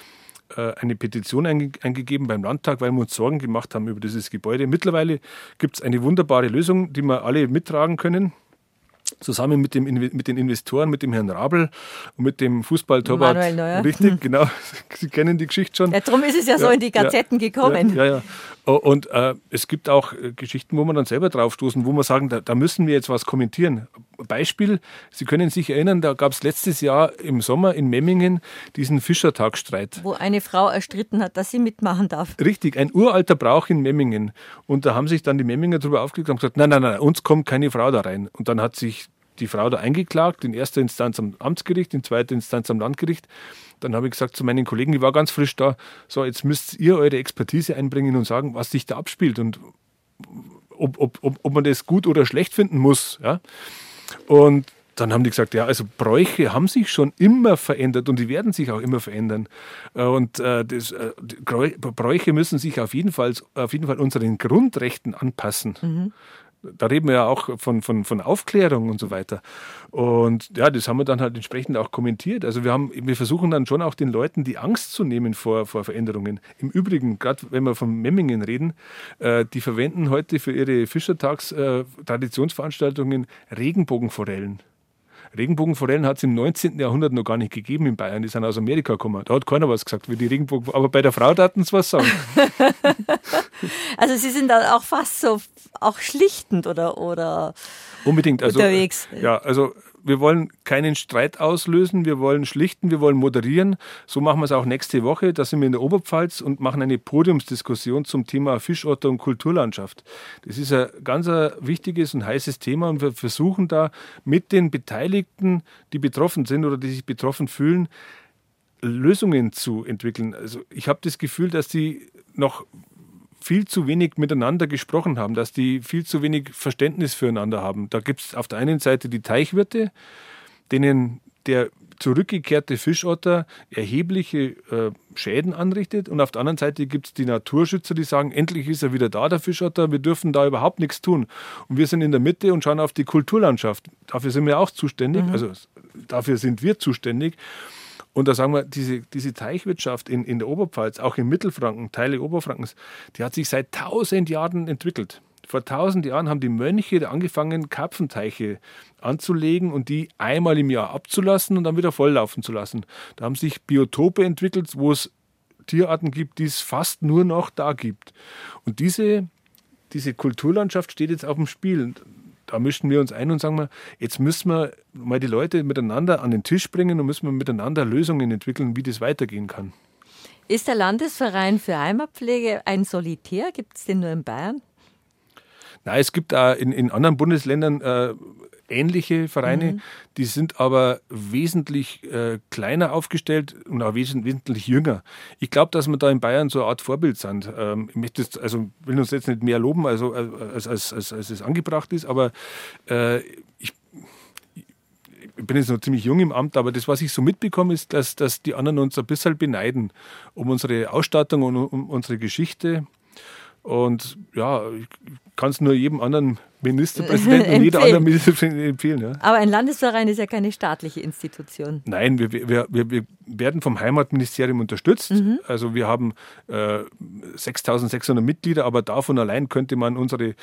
äh, eine Petition eingegeben beim Landtag, weil wir uns Sorgen gemacht haben über dieses Gebäude. Mittlerweile gibt es eine wunderbare Lösung, die wir alle mittragen können zusammen mit, dem, mit den Investoren, mit dem Herrn Rabel und mit dem Fußballtorwart. Manuel Neuer. Richtig, *laughs* genau. Sie kennen die Geschichte schon. Ja, darum ist es ja, ja so in die Gazetten ja, gekommen. Ja, ja. Und äh, es gibt auch äh, Geschichten, wo man dann selber draufstoßen, wo man sagen, da, da, müssen wir jetzt was kommentieren. Beispiel, Sie können sich erinnern, da gab es letztes Jahr im Sommer in Memmingen diesen Fischertagsstreit. Wo eine Frau erstritten hat, dass sie mitmachen darf. Richtig, ein uralter Brauch in Memmingen. Und da haben sich dann die Memminger darüber aufgeregt und gesagt, nein, nein, nein, uns kommt keine Frau da rein. Und dann hat sich die Frau da eingeklagt, in erster Instanz am Amtsgericht, in zweiter Instanz am Landgericht. Dann habe ich gesagt zu meinen Kollegen, ich war ganz frisch da, so jetzt müsst ihr eure Expertise einbringen und sagen, was sich da abspielt und ob, ob, ob, ob man das gut oder schlecht finden muss. Ja? Und dann haben die gesagt, ja, also Bräuche haben sich schon immer verändert und die werden sich auch immer verändern. Äh, und äh, das, äh, Bräuche müssen sich auf jeden Fall, auf jeden Fall unseren Grundrechten anpassen. Mhm da reden wir ja auch von, von, von Aufklärung und so weiter. Und ja, das haben wir dann halt entsprechend auch kommentiert. Also wir, haben, wir versuchen dann schon auch den Leuten die Angst zu nehmen vor, vor Veränderungen. Im Übrigen, gerade wenn wir von Memmingen reden, äh, die verwenden heute für ihre Fischertags-Traditionsveranstaltungen äh, Regenbogenforellen. Regenbogenforellen hat es im 19. Jahrhundert noch gar nicht gegeben in Bayern. Die sind aus Amerika gekommen. Da hat keiner was gesagt wie die Regenbogen. Aber bei der Frau taten sie was sagen. *laughs* also Sie sind da auch fast so auch schlichtend oder, oder Unbedingt. Also, unterwegs. Ja, also wir wollen keinen Streit auslösen, wir wollen schlichten, wir wollen moderieren. So machen wir es auch nächste Woche. Da sind wir in der Oberpfalz und machen eine Podiumsdiskussion zum Thema Fischotter und Kulturlandschaft. Das ist ein ganz wichtiges und heißes Thema und wir versuchen da mit den Beteiligten, die betroffen sind oder die sich betroffen fühlen, Lösungen zu entwickeln. Also ich habe das Gefühl, dass die noch viel zu wenig miteinander gesprochen haben, dass die viel zu wenig Verständnis füreinander haben. Da gibt es auf der einen Seite die Teichwirte, denen der zurückgekehrte Fischotter erhebliche äh, Schäden anrichtet. Und auf der anderen Seite gibt es die Naturschützer, die sagen, endlich ist er wieder da, der Fischotter, wir dürfen da überhaupt nichts tun. Und wir sind in der Mitte und schauen auf die Kulturlandschaft. Dafür sind wir auch zuständig, mhm. also dafür sind wir zuständig. Und da sagen wir, diese, diese Teichwirtschaft in, in der Oberpfalz, auch in Mittelfranken, Teile Oberfrankens, die hat sich seit tausend Jahren entwickelt. Vor tausend Jahren haben die Mönche angefangen, Karpfenteiche anzulegen und die einmal im Jahr abzulassen und dann wieder volllaufen zu lassen. Da haben sich Biotope entwickelt, wo es Tierarten gibt, die es fast nur noch da gibt. Und diese, diese Kulturlandschaft steht jetzt auf dem Spiel da mischen wir uns ein und sagen, wir, jetzt müssen wir mal die Leute miteinander an den Tisch bringen und müssen wir miteinander Lösungen entwickeln, wie das weitergehen kann. Ist der Landesverein für Heimatpflege ein Solitär? Gibt es den nur in Bayern? Nein, es gibt auch in, in anderen Bundesländern äh, ähnliche Vereine, mhm. die sind aber wesentlich äh, kleiner aufgestellt und auch wes wesentlich jünger. Ich glaube, dass wir da in Bayern so eine Art Vorbild sind. Ähm, ich möchte jetzt, also will uns jetzt nicht mehr loben, also, äh, als, als, als, als es angebracht ist, aber äh, ich ich bin jetzt noch ziemlich jung im Amt, aber das, was ich so mitbekomme, ist, dass, dass die anderen uns ein bisschen beneiden um unsere Ausstattung und um unsere Geschichte. Und ja, ich kann es nur jedem anderen Ministerpräsidenten *laughs* und jeder anderen Ministerpräsidentin empfehlen. Ja. Aber ein Landesverein ist ja keine staatliche Institution. Nein, wir, wir, wir, wir werden vom Heimatministerium unterstützt. Mhm. Also wir haben äh, 6.600 Mitglieder, aber davon allein könnte man unsere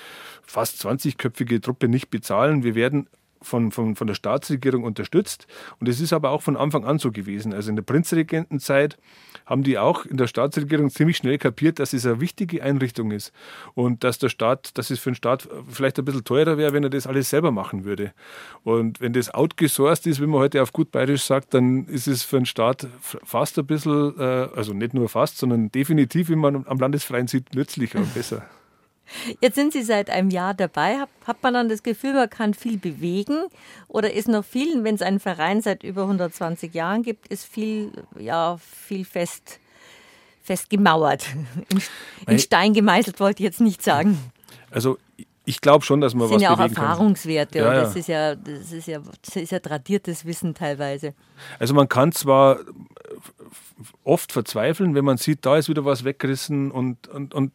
fast 20-köpfige Truppe nicht bezahlen. Wir werden von, von, von der Staatsregierung unterstützt. Und es ist aber auch von Anfang an so gewesen. Also in der Prinzregentenzeit haben die auch in der Staatsregierung ziemlich schnell kapiert, dass es eine wichtige Einrichtung ist und dass der Staat, dass es für den Staat vielleicht ein bisschen teurer wäre, wenn er das alles selber machen würde. Und wenn das outgesourced ist, wie man heute auf gut bayerisch sagt, dann ist es für den Staat fast ein bisschen, äh, also nicht nur fast, sondern definitiv, wie man am Landesfreien sieht, nützlicher und besser. Jetzt sind Sie seit einem Jahr dabei. Hat, hat man dann das Gefühl, man kann viel bewegen? Oder ist noch viel, wenn es einen Verein seit über 120 Jahren gibt, ist viel, ja, viel fest, fest gemauert? In, in Stein gemeißelt wollte ich jetzt nicht sagen. Also ich glaube schon, dass man das sind was ja auch bewegen Erfahrungswerte Ja, ja. das ist ja, das ist ja, das ist ja tradiertes Wissen teilweise. Also man kann zwar oft verzweifeln, wenn man sieht, da ist wieder was weggerissen und, und, und,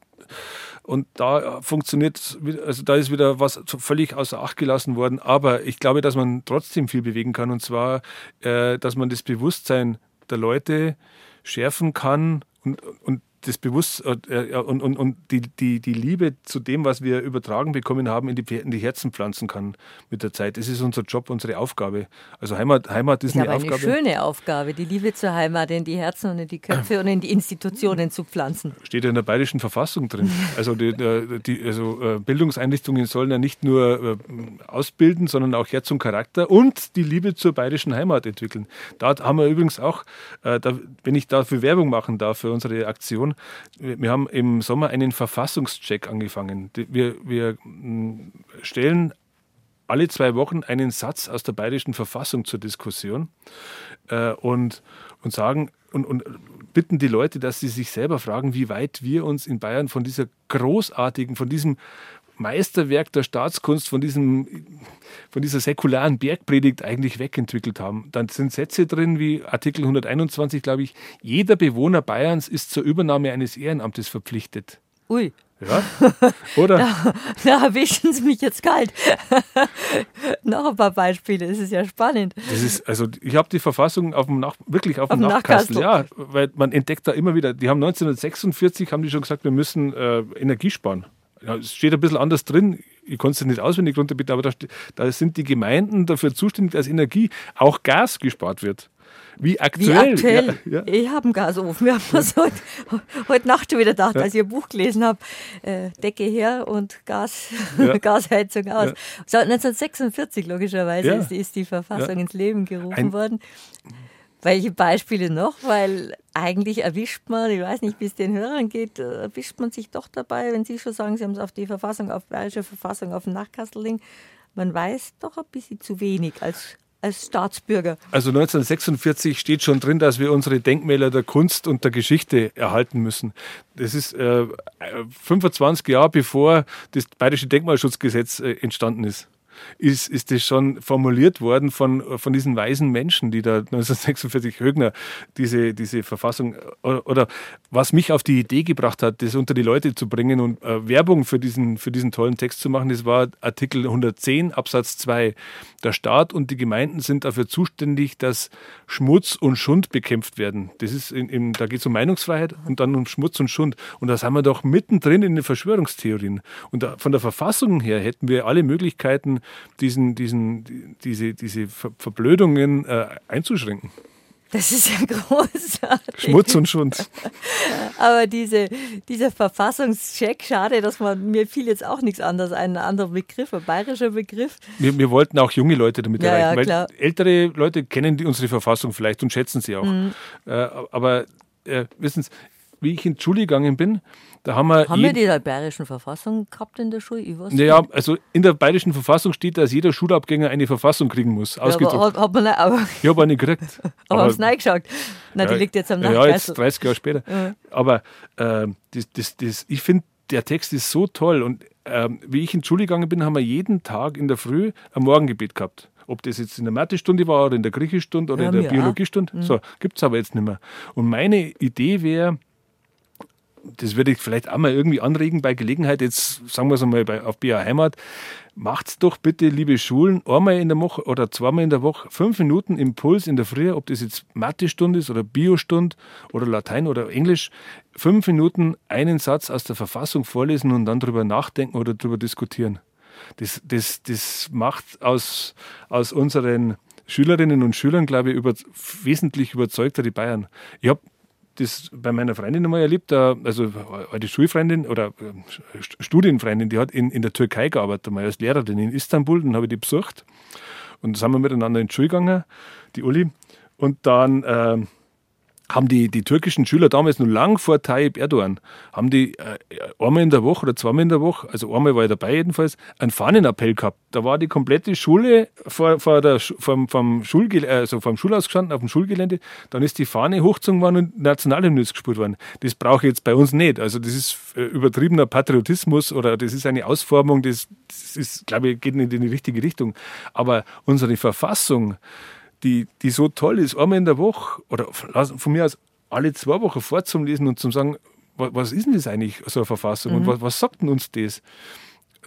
und da funktioniert, also da ist wieder was völlig außer Acht gelassen worden. Aber ich glaube, dass man trotzdem viel bewegen kann und zwar, äh, dass man das Bewusstsein der Leute schärfen kann und, und das Bewusstsein äh, und, und, und die, die, die Liebe zu dem, was wir übertragen bekommen haben, in die, in die Herzen pflanzen kann mit der Zeit. Das ist unser Job, unsere Aufgabe. Also Heimat, Heimat ist ist eine aber eine Aufgabe. schöne Aufgabe, die Liebe zur Heimat in die Herzen und in die Köpfe und in die Institutionen zu pflanzen. steht ja in der bayerischen Verfassung drin. Also, die, die, also äh, Bildungseinrichtungen sollen ja nicht nur äh, ausbilden, sondern auch Herz und Charakter und die Liebe zur bayerischen Heimat entwickeln. Da haben wir übrigens auch, äh, wenn ich dafür Werbung machen darf für unsere Aktion, wir haben im Sommer einen Verfassungscheck angefangen. Wir, wir mh, stellen alle zwei Wochen einen Satz aus der bayerischen Verfassung zur Diskussion äh, und, und sagen und, und bitten die Leute, dass sie sich selber fragen, wie weit wir uns in Bayern von dieser großartigen, von diesem Meisterwerk der Staatskunst, von, diesem, von dieser säkularen Bergpredigt eigentlich wegentwickelt haben. Dann sind Sätze drin wie Artikel 121, glaube ich, jeder Bewohner Bayerns ist zur Übernahme eines Ehrenamtes verpflichtet. Ui, Ja? *laughs* Oder? da erwischen Sie mich jetzt kalt. *laughs* Noch ein paar Beispiele, das ist ja spannend. Das ist, also ich habe die Verfassung auf dem Nach wirklich auf dem Auf dem Nachkastel, Nachkastel. ja, weil man entdeckt da immer wieder, die haben 1946, haben die schon gesagt, wir müssen äh, Energie sparen. Ja, es steht ein bisschen anders drin, ich konnte es nicht auswendig runterbitten, aber da, da sind die Gemeinden dafür zuständig, dass Energie, auch Gas gespart wird. Wie Wie aktuell. aktuell. Ja, ja. Ich habe einen Gasofen. Wir haben das heute, heute Nacht schon wieder gedacht, als ich ein Buch gelesen habe. Äh, Decke her und Gas, Ja. *laughs* Gasheizung aus. Ja. So, 1946 logischerweise Ja. ist, ist die Verfassung Ja. ins Leben gerufen Ein- worden. Welche Beispiele noch? Weil eigentlich erwischt man, ich weiß nicht, wie es den Hörern geht, äh, erwischt man sich doch dabei, wenn Sie schon sagen, Sie haben es auf die Verfassung, auf bayerische Verfassung, auf den Nachkastel liegen. Man weiß doch ein bisschen zu wenig als, als Staatsbürger. Also 1946 steht schon drin, dass wir unsere Denkmäler der Kunst und der Geschichte erhalten müssen. Das ist äh, 25 Jahre bevor das Bayerische Denkmalschutzgesetz äh, entstanden ist. Ist, ist das schon formuliert worden von, von diesen weisen Menschen, die da 1946 Högner diese, diese Verfassung oder, oder was mich auf die Idee gebracht hat, das unter die Leute zu bringen und äh, Werbung für diesen, für diesen tollen Text zu machen, das war Artikel 110 Absatz 2. Der Staat und die Gemeinden sind dafür zuständig, dass Schmutz und Schund bekämpft werden. Das ist in, in, da geht es um Meinungsfreiheit und dann um Schmutz und Schund. Und da sind wir doch mittendrin in den Verschwörungstheorien. Und da, von der Verfassung her hätten wir alle Möglichkeiten, diesen, diesen, diese, diese Ver Verblödungen äh, einzuschränken. Das ist ja *laughs* großartig. Schmutz und Schund. *laughs* Aber diese, dieser Verfassungscheck, schade, dass man, mir fiel jetzt auch nichts anderes, ein anderer Begriff, ein bayerischer Begriff. Wir, wir wollten auch junge Leute damit Ja, erreichen, ja, weil klar. ältere Leute kennen die, unsere Verfassung vielleicht und schätzen sie auch. Mhm. Äh, aber äh, wissen Sie, wie ich in die Schule gegangen bin, da haben wir. Haben wir die in der bayerischen Verfassung gehabt in der Schule? Ich weiß ja, nicht. also in der bayerischen Verfassung steht, dass jeder Schulabgänger eine Verfassung kriegen muss. Ja, aber, hat man nicht, aber, ich habe eine gekriegt. *laughs* aber haben sie reingeschaut. Na, die Ja, liegt jetzt am Ja, jetzt Nachkastel. 30 Jahre später. Aber äh, das, das, das, ich finde, der Text ist so toll. Und ähm, wie ich in die Schule gegangen bin, haben wir jeden Tag in der Früh ein Morgengebet gehabt. Ob das jetzt in der Mathestunde war oder in der Griechischstunde oder Ja, in der. Biologiestunde. So, gibt es aber jetzt nicht mehr. Und meine Idee wäre, das würde ich vielleicht auch mal irgendwie anregen bei Gelegenheit, jetzt sagen wir es einmal bei, auf BA Heimat, macht's doch bitte, liebe Schulen, einmal in der Woche oder zweimal in der Woche fünf Minuten Impuls in der Früh, ob das jetzt Mathe-Stunde ist oder Biostunde oder Latein oder Englisch, fünf Minuten einen Satz aus der Verfassung vorlesen und dann drüber nachdenken oder drüber diskutieren. Das, das, das macht aus, aus unseren Schülerinnen und Schülern, glaube ich, über, wesentlich überzeugter die Bayern. Ich habe das bei meiner Freundin einmal erlebt, da- also eine Schulfreundin oder äh, St- Studienfreundin, die hat in, in der Türkei gearbeitet, mal als Lehrerin in Istanbul, dann habe ich die besucht. Und da sind wir miteinander in die Schule gegangen, die Uli, und dann ähm, haben die, die türkischen Schüler damals noch lang vor Tayyip Erdogan, haben die äh, einmal in der Woche oder zweimal in der Woche, also einmal war ich dabei jedenfalls, einen Fahnenappell gehabt. Da war die komplette Schule vor, vor der, vom, vom, Schulge also vom Schulhaus gestanden, auf dem Schulgelände. Dann ist die Fahne hochgezogen worden und Nationalhymne gespielt worden. Das brauche ich jetzt bei uns nicht. Also das ist äh, übertriebener Patriotismus oder das ist eine Ausformung, das, das ist, glaube ich, geht nicht in die richtige Richtung. Aber unsere Verfassung, die, die so toll ist, einmal in der Woche oder von mir aus alle zwei Wochen vorzulesen und zu sagen, was ist denn das eigentlich, so eine Verfassung mhm. und was, was sagt denn uns das?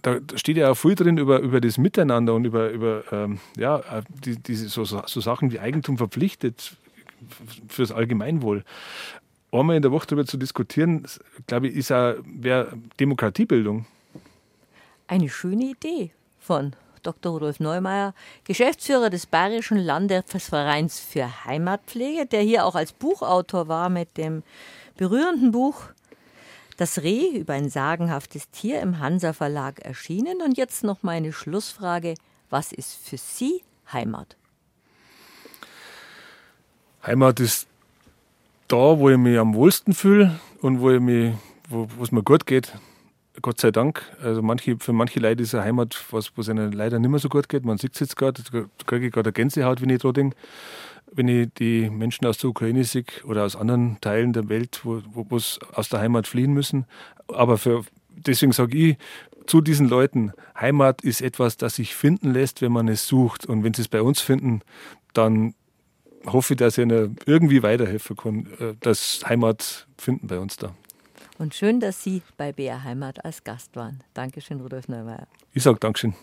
Da steht ja auch viel drin über, über das Miteinander und über, über ähm, ja, die, diese so, so Sachen wie Eigentum verpflichtet fürs Allgemeinwohl. Einmal in der Woche darüber zu diskutieren, glaube ich, ist auch Demokratiebildung. Eine schöne Idee von Dr. Rudolf Neumeier, Geschäftsführer des Bayerischen Landesvereins für Heimatpflege, der hier auch als Buchautor war mit dem berührenden Buch Das Reh über ein sagenhaftes Tier im Hansa Verlag erschienen. Und jetzt noch meine Schlussfrage. Was ist für Sie Heimat? Heimat ist da, wo ich mich am wohlsten fühle und wo es mir gut geht. Gott sei Dank. Also manche, für manche Leute ist eine Heimat, was, was ihnen leider nicht mehr so gut geht. Man sieht es jetzt gerade, da kriege ich gerade Gänsehaut, wenn ich dran denke. Wenn ich die Menschen aus der Ukraine sehe oder aus anderen Teilen der Welt, wo, wo es aus der Heimat fliehen müssen. Aber für, deswegen sage ich zu diesen Leuten, Heimat ist etwas, das sich finden lässt, wenn man es sucht. Und wenn sie es bei uns finden, dann hoffe ich, dass ich ihnen irgendwie weiterhelfen kann, äh, das Heimat finden bei uns da. Und schön, dass Sie bei BR Heimat als Gast waren. Dankeschön, Rudolf Neumeier. Ich sage Dankeschön.